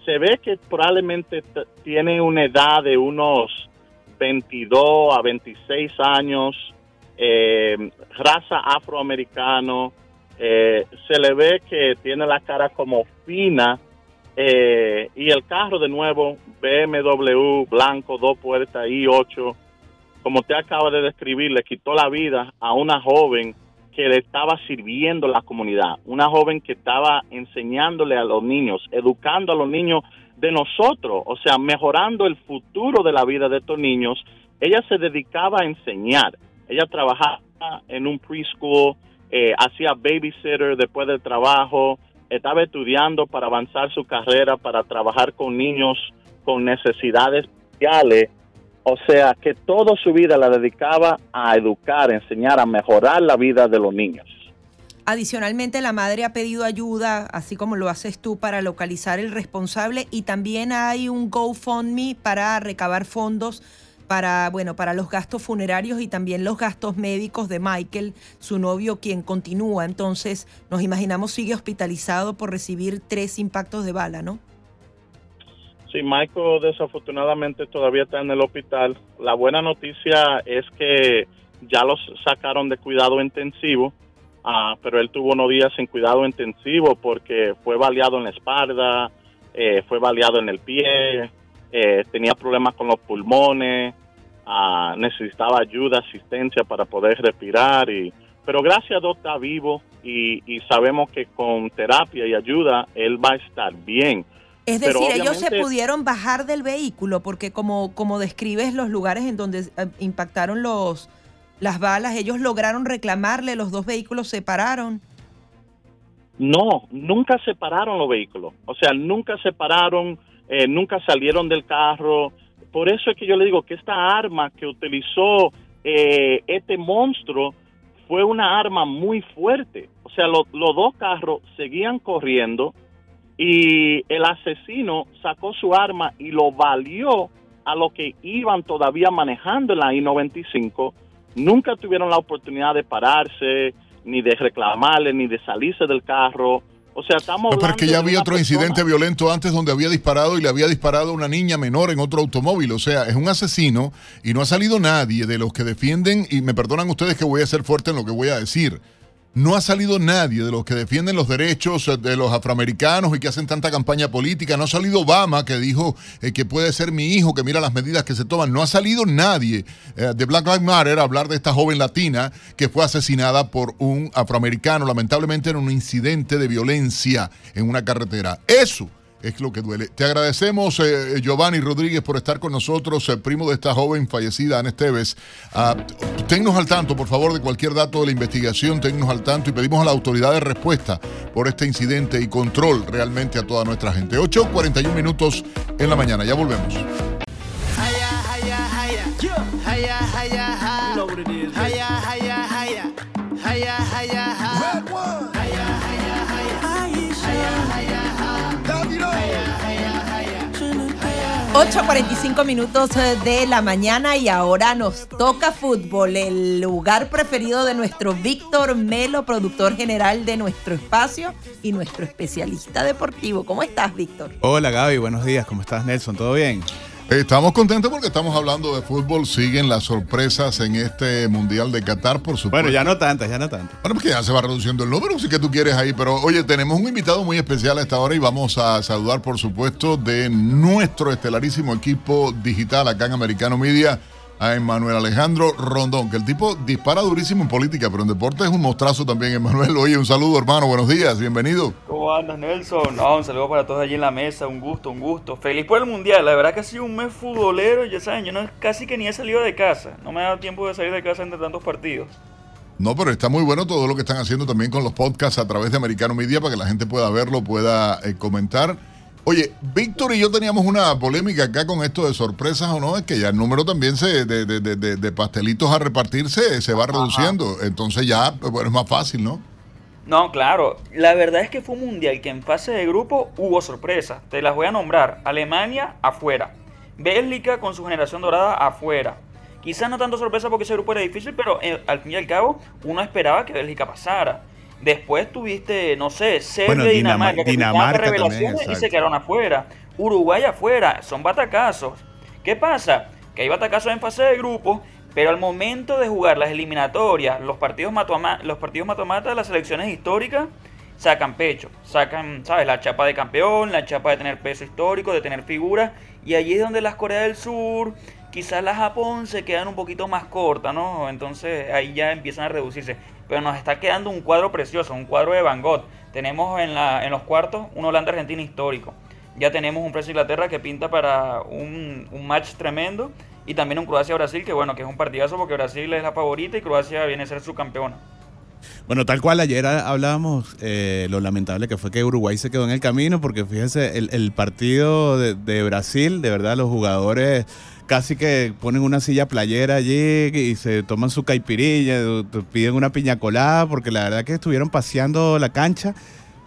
se ve que probablemente tiene una edad de unos 22 a 26 años, eh, raza afroamericano, eh, se le ve que tiene la cara como fina eh, y el carro de nuevo, BMW, blanco, dos puertas, i8, como te acaba de describir, le quitó la vida a una joven que le estaba sirviendo a la comunidad, una joven que estaba enseñándole a los niños, educando a los niños de nosotros, o sea, mejorando el futuro de la vida de estos niños, ella se dedicaba a enseñar. Ella trabajaba en un preschool, eh, hacía babysitter después del trabajo, estaba estudiando para avanzar su carrera, para trabajar con niños con necesidades especiales. O sea, que toda su vida la dedicaba a educar, a enseñar, a mejorar la vida de los niños. Adicionalmente, la madre ha pedido ayuda, así como lo haces tú, para localizar el responsable y también hay un GoFundMe para recabar fondos para, bueno, para los gastos funerarios y también los gastos médicos de Michael, su novio, quien continúa. Entonces, nos imaginamos sigue hospitalizado por recibir tres impactos de bala, ¿no? Sí, Michael desafortunadamente todavía está en el hospital. La buena noticia es que ya los sacaron de cuidado intensivo, ah, pero él tuvo unos días en cuidado intensivo porque fue baleado en la espalda, eh, fue baleado en el pie, eh, tenía problemas con los pulmones, ah, necesitaba ayuda, asistencia para poder respirar. Y, pero gracias a Dios está vivo y, y sabemos que con terapia y ayuda él va a estar bien. Es decir, ellos se pudieron bajar del vehículo porque como, como describes los lugares en donde eh, impactaron los, las balas, ellos lograron reclamarle, los dos vehículos se pararon. No, nunca separaron los vehículos. O sea, nunca separaron, eh, nunca salieron del carro. Por eso es que yo le digo que esta arma que utilizó eh, este monstruo fue una arma muy fuerte. O sea, los dos carros seguían corriendo y el asesino sacó su arma y lo valió a los que iban todavía manejando en la I-95. Nunca tuvieron la oportunidad de pararse, ni de reclamarle, ni de salirse del carro. O sea, estamos no, pero es que ya había otro incidente violento antes donde había disparado y le había disparado a una niña menor en otro automóvil. O sea, es un asesino y no ha salido nadie de los que defienden, y me perdonan ustedes que voy a ser fuerte en lo que voy a decir, no ha salido nadie de los que defienden los derechos de los afroamericanos y que hacen tanta campaña política. No ha salido Obama que dijo eh, que puede ser mi hijo, que mira las medidas que se toman. No ha salido nadie eh, de Black Lives Matter a hablar de esta joven latina que fue asesinada por un afroamericano, lamentablemente en un incidente de violencia en una carretera. Eso es lo que duele. Te agradecemos, eh, Giovanni Rodríguez, por estar con nosotros, el primo de esta joven fallecida, Ana Esteves. Uh, tennos al tanto, por favor, de cualquier dato de la investigación, tennos al tanto y pedimos a la autoridad de respuesta por este incidente y control realmente a toda nuestra gente. 8.41 minutos en la mañana, ya volvemos. 8.45 minutos eh, de la mañana y ahora nos toca fútbol, el lugar preferido de nuestro Víctor Melo, productor general de nuestro espacio y nuestro especialista deportivo. ¿Cómo estás, Víctor? Hola, Gaby, buenos días. ¿Cómo estás, Nelson? ¿Todo bien? Estamos contentos porque estamos hablando de fútbol. Siguen las sorpresas en este Mundial de Qatar, por supuesto. Bueno, ya no tantas, ya no tantas. Bueno, porque ya se va reduciendo el número, sí que tú quieres ahí. Pero oye, tenemos un invitado muy especial a esta hora y vamos a saludar, por supuesto, de nuestro estelarísimo equipo digital acá en Americano Media a Emmanuel Alejandro Rondón, que el tipo dispara durísimo en política, pero en deporte es un mostrazo también, Emmanuel. Oye, un saludo, hermano, buenos días, bienvenido. ¿Cómo andas, Nelson? No, un saludo para todos allí en la mesa, un gusto, un gusto. Feliz por el Mundial, la verdad que ha sido un mes futbolero, ya saben, yo no, casi que ni he salido de casa, no me ha dado tiempo de salir de casa entre tantos partidos. No, pero está muy bueno todo lo que están haciendo también con los podcasts a través de Americano Media para que la gente pueda verlo, pueda eh, comentar. Oye, Víctor y yo teníamos una polémica acá con esto de sorpresas o no, es que ya el número también se, de, de, de, de pastelitos a repartirse se va reduciendo, entonces ya bueno, es más fácil, ¿no? No, claro, la verdad es que fue un mundial que en fase de grupo hubo sorpresas, te las voy a nombrar, Alemania afuera, Bélgica con su generación dorada afuera, quizás no tanto sorpresa porque ese grupo era difícil, pero eh, al fin y al cabo uno esperaba que Bélgica pasara. Después tuviste, no sé, Serbia y Dinamarca, que Dinamarca revelaciones y se quedaron afuera. Uruguay afuera, son batacazos. ¿Qué pasa? Que hay batacazos en fase de grupo, pero al momento de jugar las eliminatorias, los partidos matoma, los partidos matomatas de las selecciones históricas, sacan pecho, sacan, ¿sabes? La chapa de campeón, la chapa de tener peso histórico, de tener figuras, y allí es donde las Corea del Sur, quizás la Japón se quedan un poquito más cortas, ¿no? Entonces ahí ya empiezan a reducirse pero nos está quedando un cuadro precioso, un cuadro de Van Gogh. Tenemos en, la, en los cuartos un Holanda-Argentina histórico. Ya tenemos un Francia-Inglaterra que pinta para un, un match tremendo. Y también un Croacia-Brasil, que bueno, que es un partidazo porque Brasil es la favorita y Croacia viene a ser su campeona. Bueno, tal cual, ayer hablábamos eh, lo lamentable que fue que Uruguay se quedó en el camino, porque fíjense, el, el partido de, de, Brasil, de verdad, los jugadores casi que ponen una silla playera allí y se toman su caipirilla, piden una piña colada, porque la verdad que estuvieron paseando la cancha.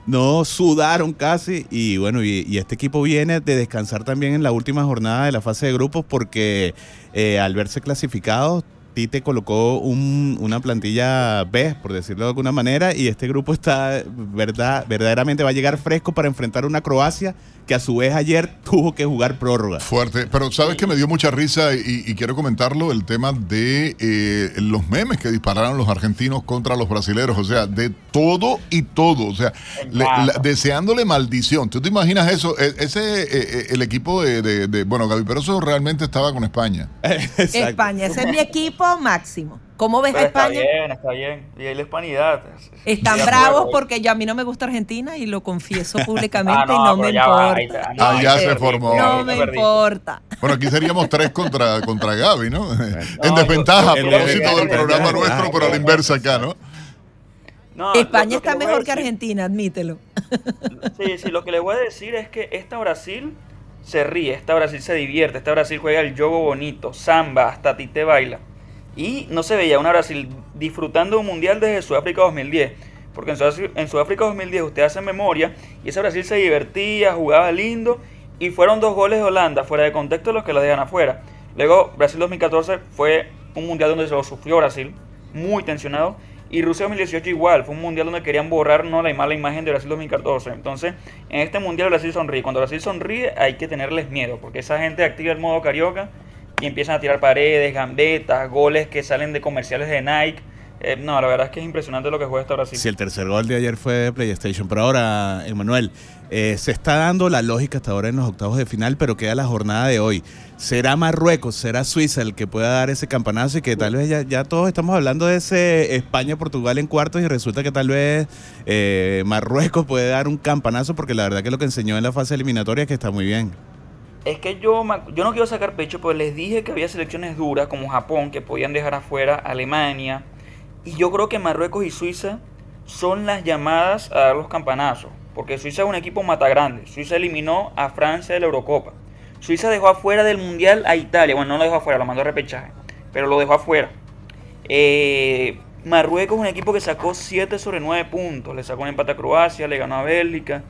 no sudaron casi y bueno, y, este equipo viene de descansar también en la última jornada de la fase de grupos porque eh, al verse clasificados te colocó una plantilla B, por decirlo de alguna manera, y este grupo está, verdad, verdaderamente va a llegar fresco para enfrentar una Croacia que a su vez ayer tuvo que jugar prórroga. Fuerte, pero sabes que me dio mucha risa y, quiero comentarlo, el tema de eh, los memes que dispararon los argentinos contra los brasileños, o sea, de todo y todo, o sea, deseándole maldición. ¿Tú te imaginas eso? E, ese, eh, eh, el equipo de, bueno, Gaby eso realmente estaba con España. España, ese es mi equipo máximo. ¿Cómo ves a España? Está bien, está bien. Y ahí la hispanidad. Están bravos porque yo a mí no me gusta Argentina y lo confieso públicamente ah, y no me importa. ah, ya se formó. No me importa. Bueno, aquí seríamos tres contra, contra Gaby, ¿no? en desventaja a propósito del programa nuestro, pero a la inversa acá, ¿no? España está mejor que Argentina, admítelo. Sí, sí, lo que le voy a decir es que esta Brasil se ríe, esta Brasil se divierte, esta Brasil juega el yogo bonito, samba, hasta ti te baila. Y no se veía una Brasil disfrutando un mundial desde Sudáfrica 2010. Porque en, Sudáfrica 2010 usted hace memoria y ese Brasil se divertía, jugaba lindo y fueron dos goles de Holanda fuera de contexto los que lo dejan afuera. Luego Brasil 2014 fue un mundial donde se lo sufrió Brasil, muy tensionado. Y Rusia 2018 igual, fue un mundial donde querían borrar no la mala imagen de Brasil 2014. Entonces, en este mundial Brasil sonríe. Cuando Brasil sonríe hay que tenerles miedo, porque esa gente activa el modo carioca y empiezan a tirar paredes, gambetas, goles que salen de comerciales de Nike. Eh, no, la verdad es que es impresionante lo que juega esta Brasil. Sí, el tercer gol de ayer fue de PlayStation. Pero ahora, Emanuel, eh, se está dando la lógica hasta ahora en los octavos de final, pero queda la jornada de hoy. ¿Será Marruecos, será Suiza el que pueda dar ese campanazo y que tal vez ya, ya todos estamos hablando de ese España-Portugal en cuartos y resulta que tal vez eh, Marruecos puede dar un campanazo porque la verdad que lo que enseñó en la fase eliminatoria es que está muy bien. Es que yo, yo no quiero sacar pecho, pero les dije que había selecciones duras como Japón que podían dejar afuera, Alemania. Y yo creo que Marruecos y Suiza son las llamadas a dar los campanazos. Porque Suiza es un equipo mata grande. Suiza eliminó a Francia de la Eurocopa. Suiza dejó afuera del Mundial a Italia. Bueno, no lo dejó afuera, lo mandó a repechaje. Pero lo dejó afuera. Eh, Marruecos es un equipo que sacó 7 sobre 9 puntos. Le sacó un empate a Croacia, le ganó a Bélgica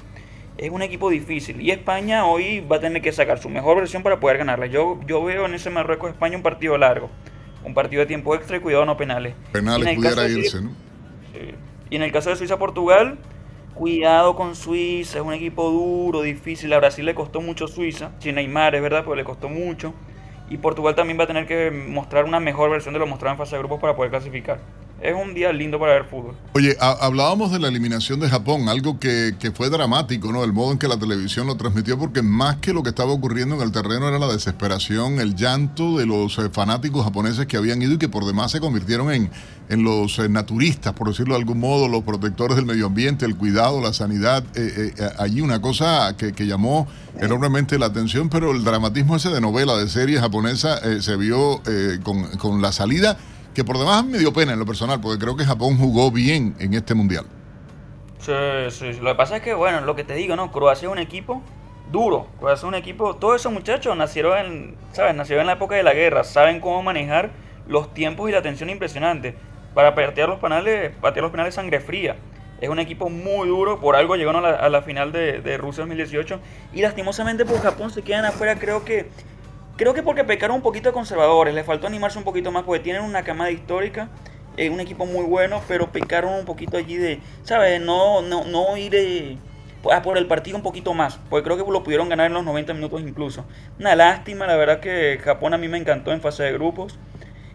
es un equipo difícil. Y España hoy va a tener que sacar su mejor versión para poder ganarle. Yo, yo veo en ese Marruecos-España un partido largo. Un partido de tiempo extra y cuidado no penales. Penales pudiera irse, ¿no? Y en el caso de Suiza-Portugal, cuidado con Suiza. Es un equipo duro, difícil. A Brasil le costó mucho Suiza. Sin Neymar, es verdad, pero le costó mucho. Y Portugal también va a tener que mostrar una mejor versión de lo mostrado en fase de grupos para poder clasificar es un día lindo para ver fútbol. Oye, hablábamos de la eliminación de Japón, algo que, fue dramático, ¿no? El modo en que la televisión lo transmitió, porque más que lo que estaba ocurriendo en el terreno era la desesperación, el llanto de los eh, fanáticos japoneses que habían ido y que por demás se convirtieron en, en los eh, naturistas, por decirlo de algún modo, los protectores del medio ambiente, el cuidado, la sanidad. Eh, allí una cosa que, llamó enormemente la atención, pero el dramatismo ese de novela, de serie japonesa, se vio con, con la salida que por demás me dio pena en lo personal, porque creo que Japón jugó bien en este mundial. Sí, sí, lo que pasa es que, bueno, lo que te digo, ¿no? Croacia es un equipo duro, Croacia es un equipo, todos esos muchachos nacieron en, ¿sabes? Nacieron en la época de la guerra, saben cómo manejar los tiempos y la tensión impresionante. Para patear los penales, patear los penales sangre fría. Es un equipo muy duro, por algo llegaron a la, final de, Rusia 2018 y lastimosamente por Japón se quedan afuera, creo que Creo que porque pecaron un poquito de conservadores, les faltó animarse un poquito más porque tienen una camada histórica, eh, un equipo muy bueno, pero pecaron un poquito allí de, ¿sabes? No, no, no ir eh, a por el partido un poquito más, porque creo que lo pudieron ganar en los 90 minutos incluso. Una lástima, la verdad que Japón a mí me encantó en fase de grupos.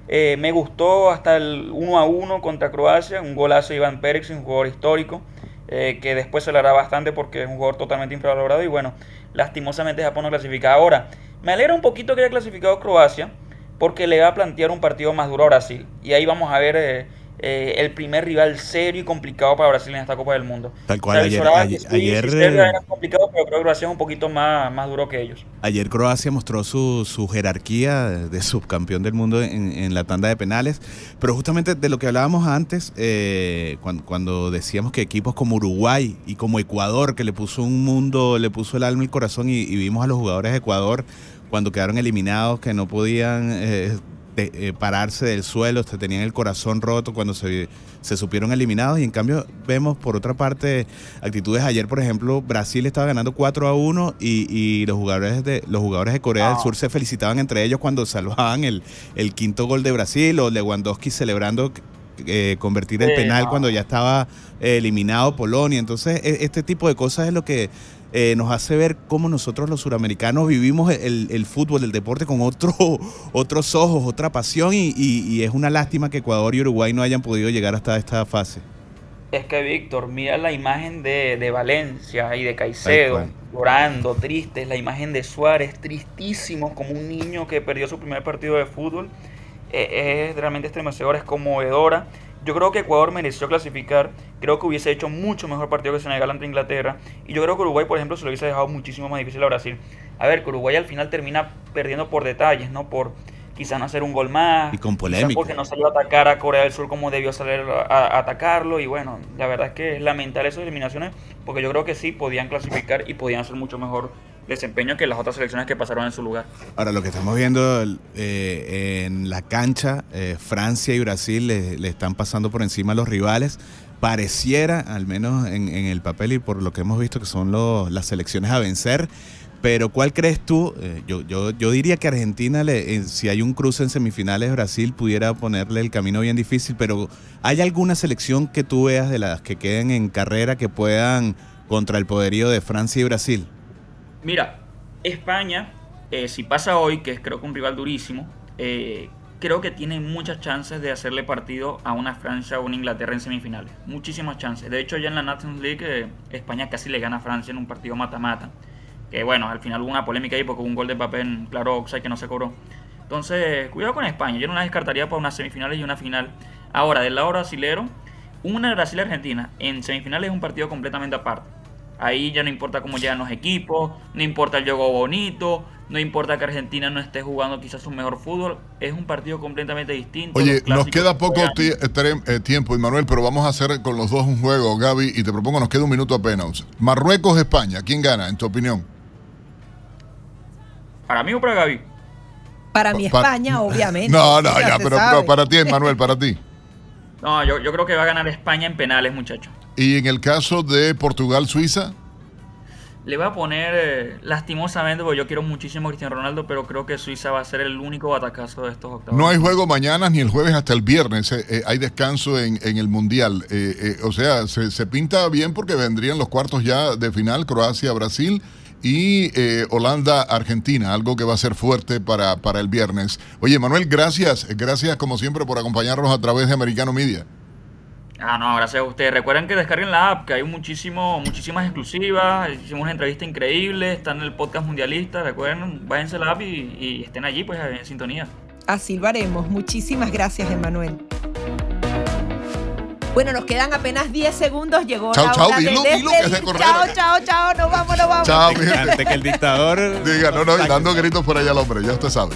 Eh, me gustó hasta el 1 a 1 contra Croacia, un golazo de Iván Pérez, un jugador histórico, que después se le hará bastante porque es un jugador totalmente infravalorado y bueno, lastimosamente Japón no clasifica. Ahora, me alegra un poquito que haya clasificado Croacia porque le va a plantear un partido más duro a Brasil. Y ahí vamos a ver eh, eh, el primer rival serio y complicado para Brasil en esta Copa del Mundo. Tal cual, ayer, ayer, era complicado, pero creo que Croacia es un poquito más, más duro que ellos. Ayer Croacia mostró su, su jerarquía de subcampeón del mundo en, la tanda de penales, pero justamente de lo que hablábamos antes, eh, cuando, decíamos que equipos como Uruguay y como Ecuador, que le puso un mundo, le puso el alma y el corazón y, y vimos a los jugadores de Ecuador cuando quedaron eliminados, que no podían eh, de, eh, pararse del suelo, se tenían el corazón roto cuando se, se supieron eliminados. Y en cambio, vemos por otra parte actitudes. Ayer, por ejemplo, Brasil estaba ganando 4 a 1 y, y los, jugadores de, los jugadores de Corea del Sur se felicitaban entre ellos cuando salvaban el, el quinto gol de Brasil o Lewandowski celebrando eh, convertir el penal cuando ya estaba eh, eliminado Polonia. Entonces, e- este tipo de cosas es lo que eh, nos hace ver cómo nosotros los suramericanos vivimos el, el fútbol, el deporte con otro, otros ojos, otra pasión y, y- y es una lástima que Ecuador y Uruguay no hayan podido llegar hasta esta fase. Es que Víctor, mira la imagen de, de Valencia y de Caicedo, llorando, tristes, la imagen de Suárez, tristísimo, como un niño que perdió su primer partido de fútbol. Eh, es realmente estremecedora, es conmovedora. Yo creo que Ecuador mereció clasificar, creo que hubiese hecho mucho mejor partido que Senegal ante Inglaterra, y yo creo que Uruguay, por ejemplo, se lo hubiese dejado muchísimo más difícil a Brasil. A ver, que Uruguay al final termina perdiendo por detalles, ¿no? Por quizás no hacer un gol más, Y con polémica. porque no salió a atacar a Corea del Sur como debió salir a, a atacarlo. Y bueno, la verdad es que es lamentable esas eliminaciones porque yo creo que sí podían clasificar y podían hacer mucho mejor desempeño que las otras selecciones que pasaron en su lugar. Ahora, lo que estamos viendo eh, en la cancha, eh, Francia y Brasil le, están pasando por encima a los rivales. Pareciera, al menos en, el papel y por lo que hemos visto, que son las selecciones a vencer. Pero ¿cuál crees tú? Eh, yo, yo, yo diría que Argentina, le, eh, si hay un cruce en semifinales, Brasil pudiera ponerle el camino bien difícil, pero ¿hay alguna selección que tú veas de las que queden en carrera que puedan contra el poderío de Francia y Brasil? Mira, España, eh, si pasa hoy, que es creo que un rival durísimo, eh, creo que tiene muchas chances de hacerle partido a una Francia o una Inglaterra en semifinales. Muchísimas chances. De hecho, ya en la Nations League eh, España casi le gana a Francia en un partido mata-mata. Que bueno, al final hubo una polémica ahí porque hubo un gol de papel en claro offside que no se cobró. Entonces, cuidado con España. Yo no la descartaría para unas semifinales y una final. Ahora, del lado brasilero, una Brasil-Argentina en semifinales es un partido completamente aparte. Ahí ya no importa cómo llegan los equipos, no importa el juego bonito, no importa que Argentina no esté jugando quizás su mejor fútbol. Es un partido completamente distinto. Oye, nos queda poco eh, tiempo, Manuel, pero vamos a hacer con los dos un juego, Gaby, y te propongo, nos queda un minuto apenas. Marruecos-España, ¿quién gana, en tu opinión? ¿Para mí o para Gaby? Para mi Pa- España, obviamente. No, no, ya, pero, para ti, Manuel, para ti. No, yo, yo creo que va a ganar España en penales, muchachos. Y en el caso de Portugal-Suiza, Le voy a poner, eh, lastimosamente, porque yo quiero muchísimo a Cristiano Ronaldo, pero creo que Suiza va a ser el único batacazo de estos octavos. no hay juego mañana ni el jueves hasta el viernes. eh, eh, hay descanso en, en el Mundial. O sea, se, se pinta bien porque vendrían los cuartos ya de final, Croacia-Brasil y Holanda-Argentina, algo que va a ser fuerte para, para el viernes. Oye, Manuel, gracias. Gracias como siempre por acompañarnos a través de Americano Media. Ah, no, gracias a ustedes. Recuerden que descarguen la app, que hay muchísimo, muchísimas exclusivas. Hicimos una entrevista increíble, está en el podcast mundialista. Recuerden, váyanse a la app y, y estén allí, pues, en sintonía. Así lo haremos. Muchísimas gracias, Emanuel. Bueno, nos quedan apenas 10 segundos. Llegó Chao, la chao, hora de dilo, dilo, que. Chao, chao, chao. Nos vamos, nos vamos. Chao, mi gente. Antes que el dictador Diga, no, no, y dando gritos por allá al hombre, ya usted sabe.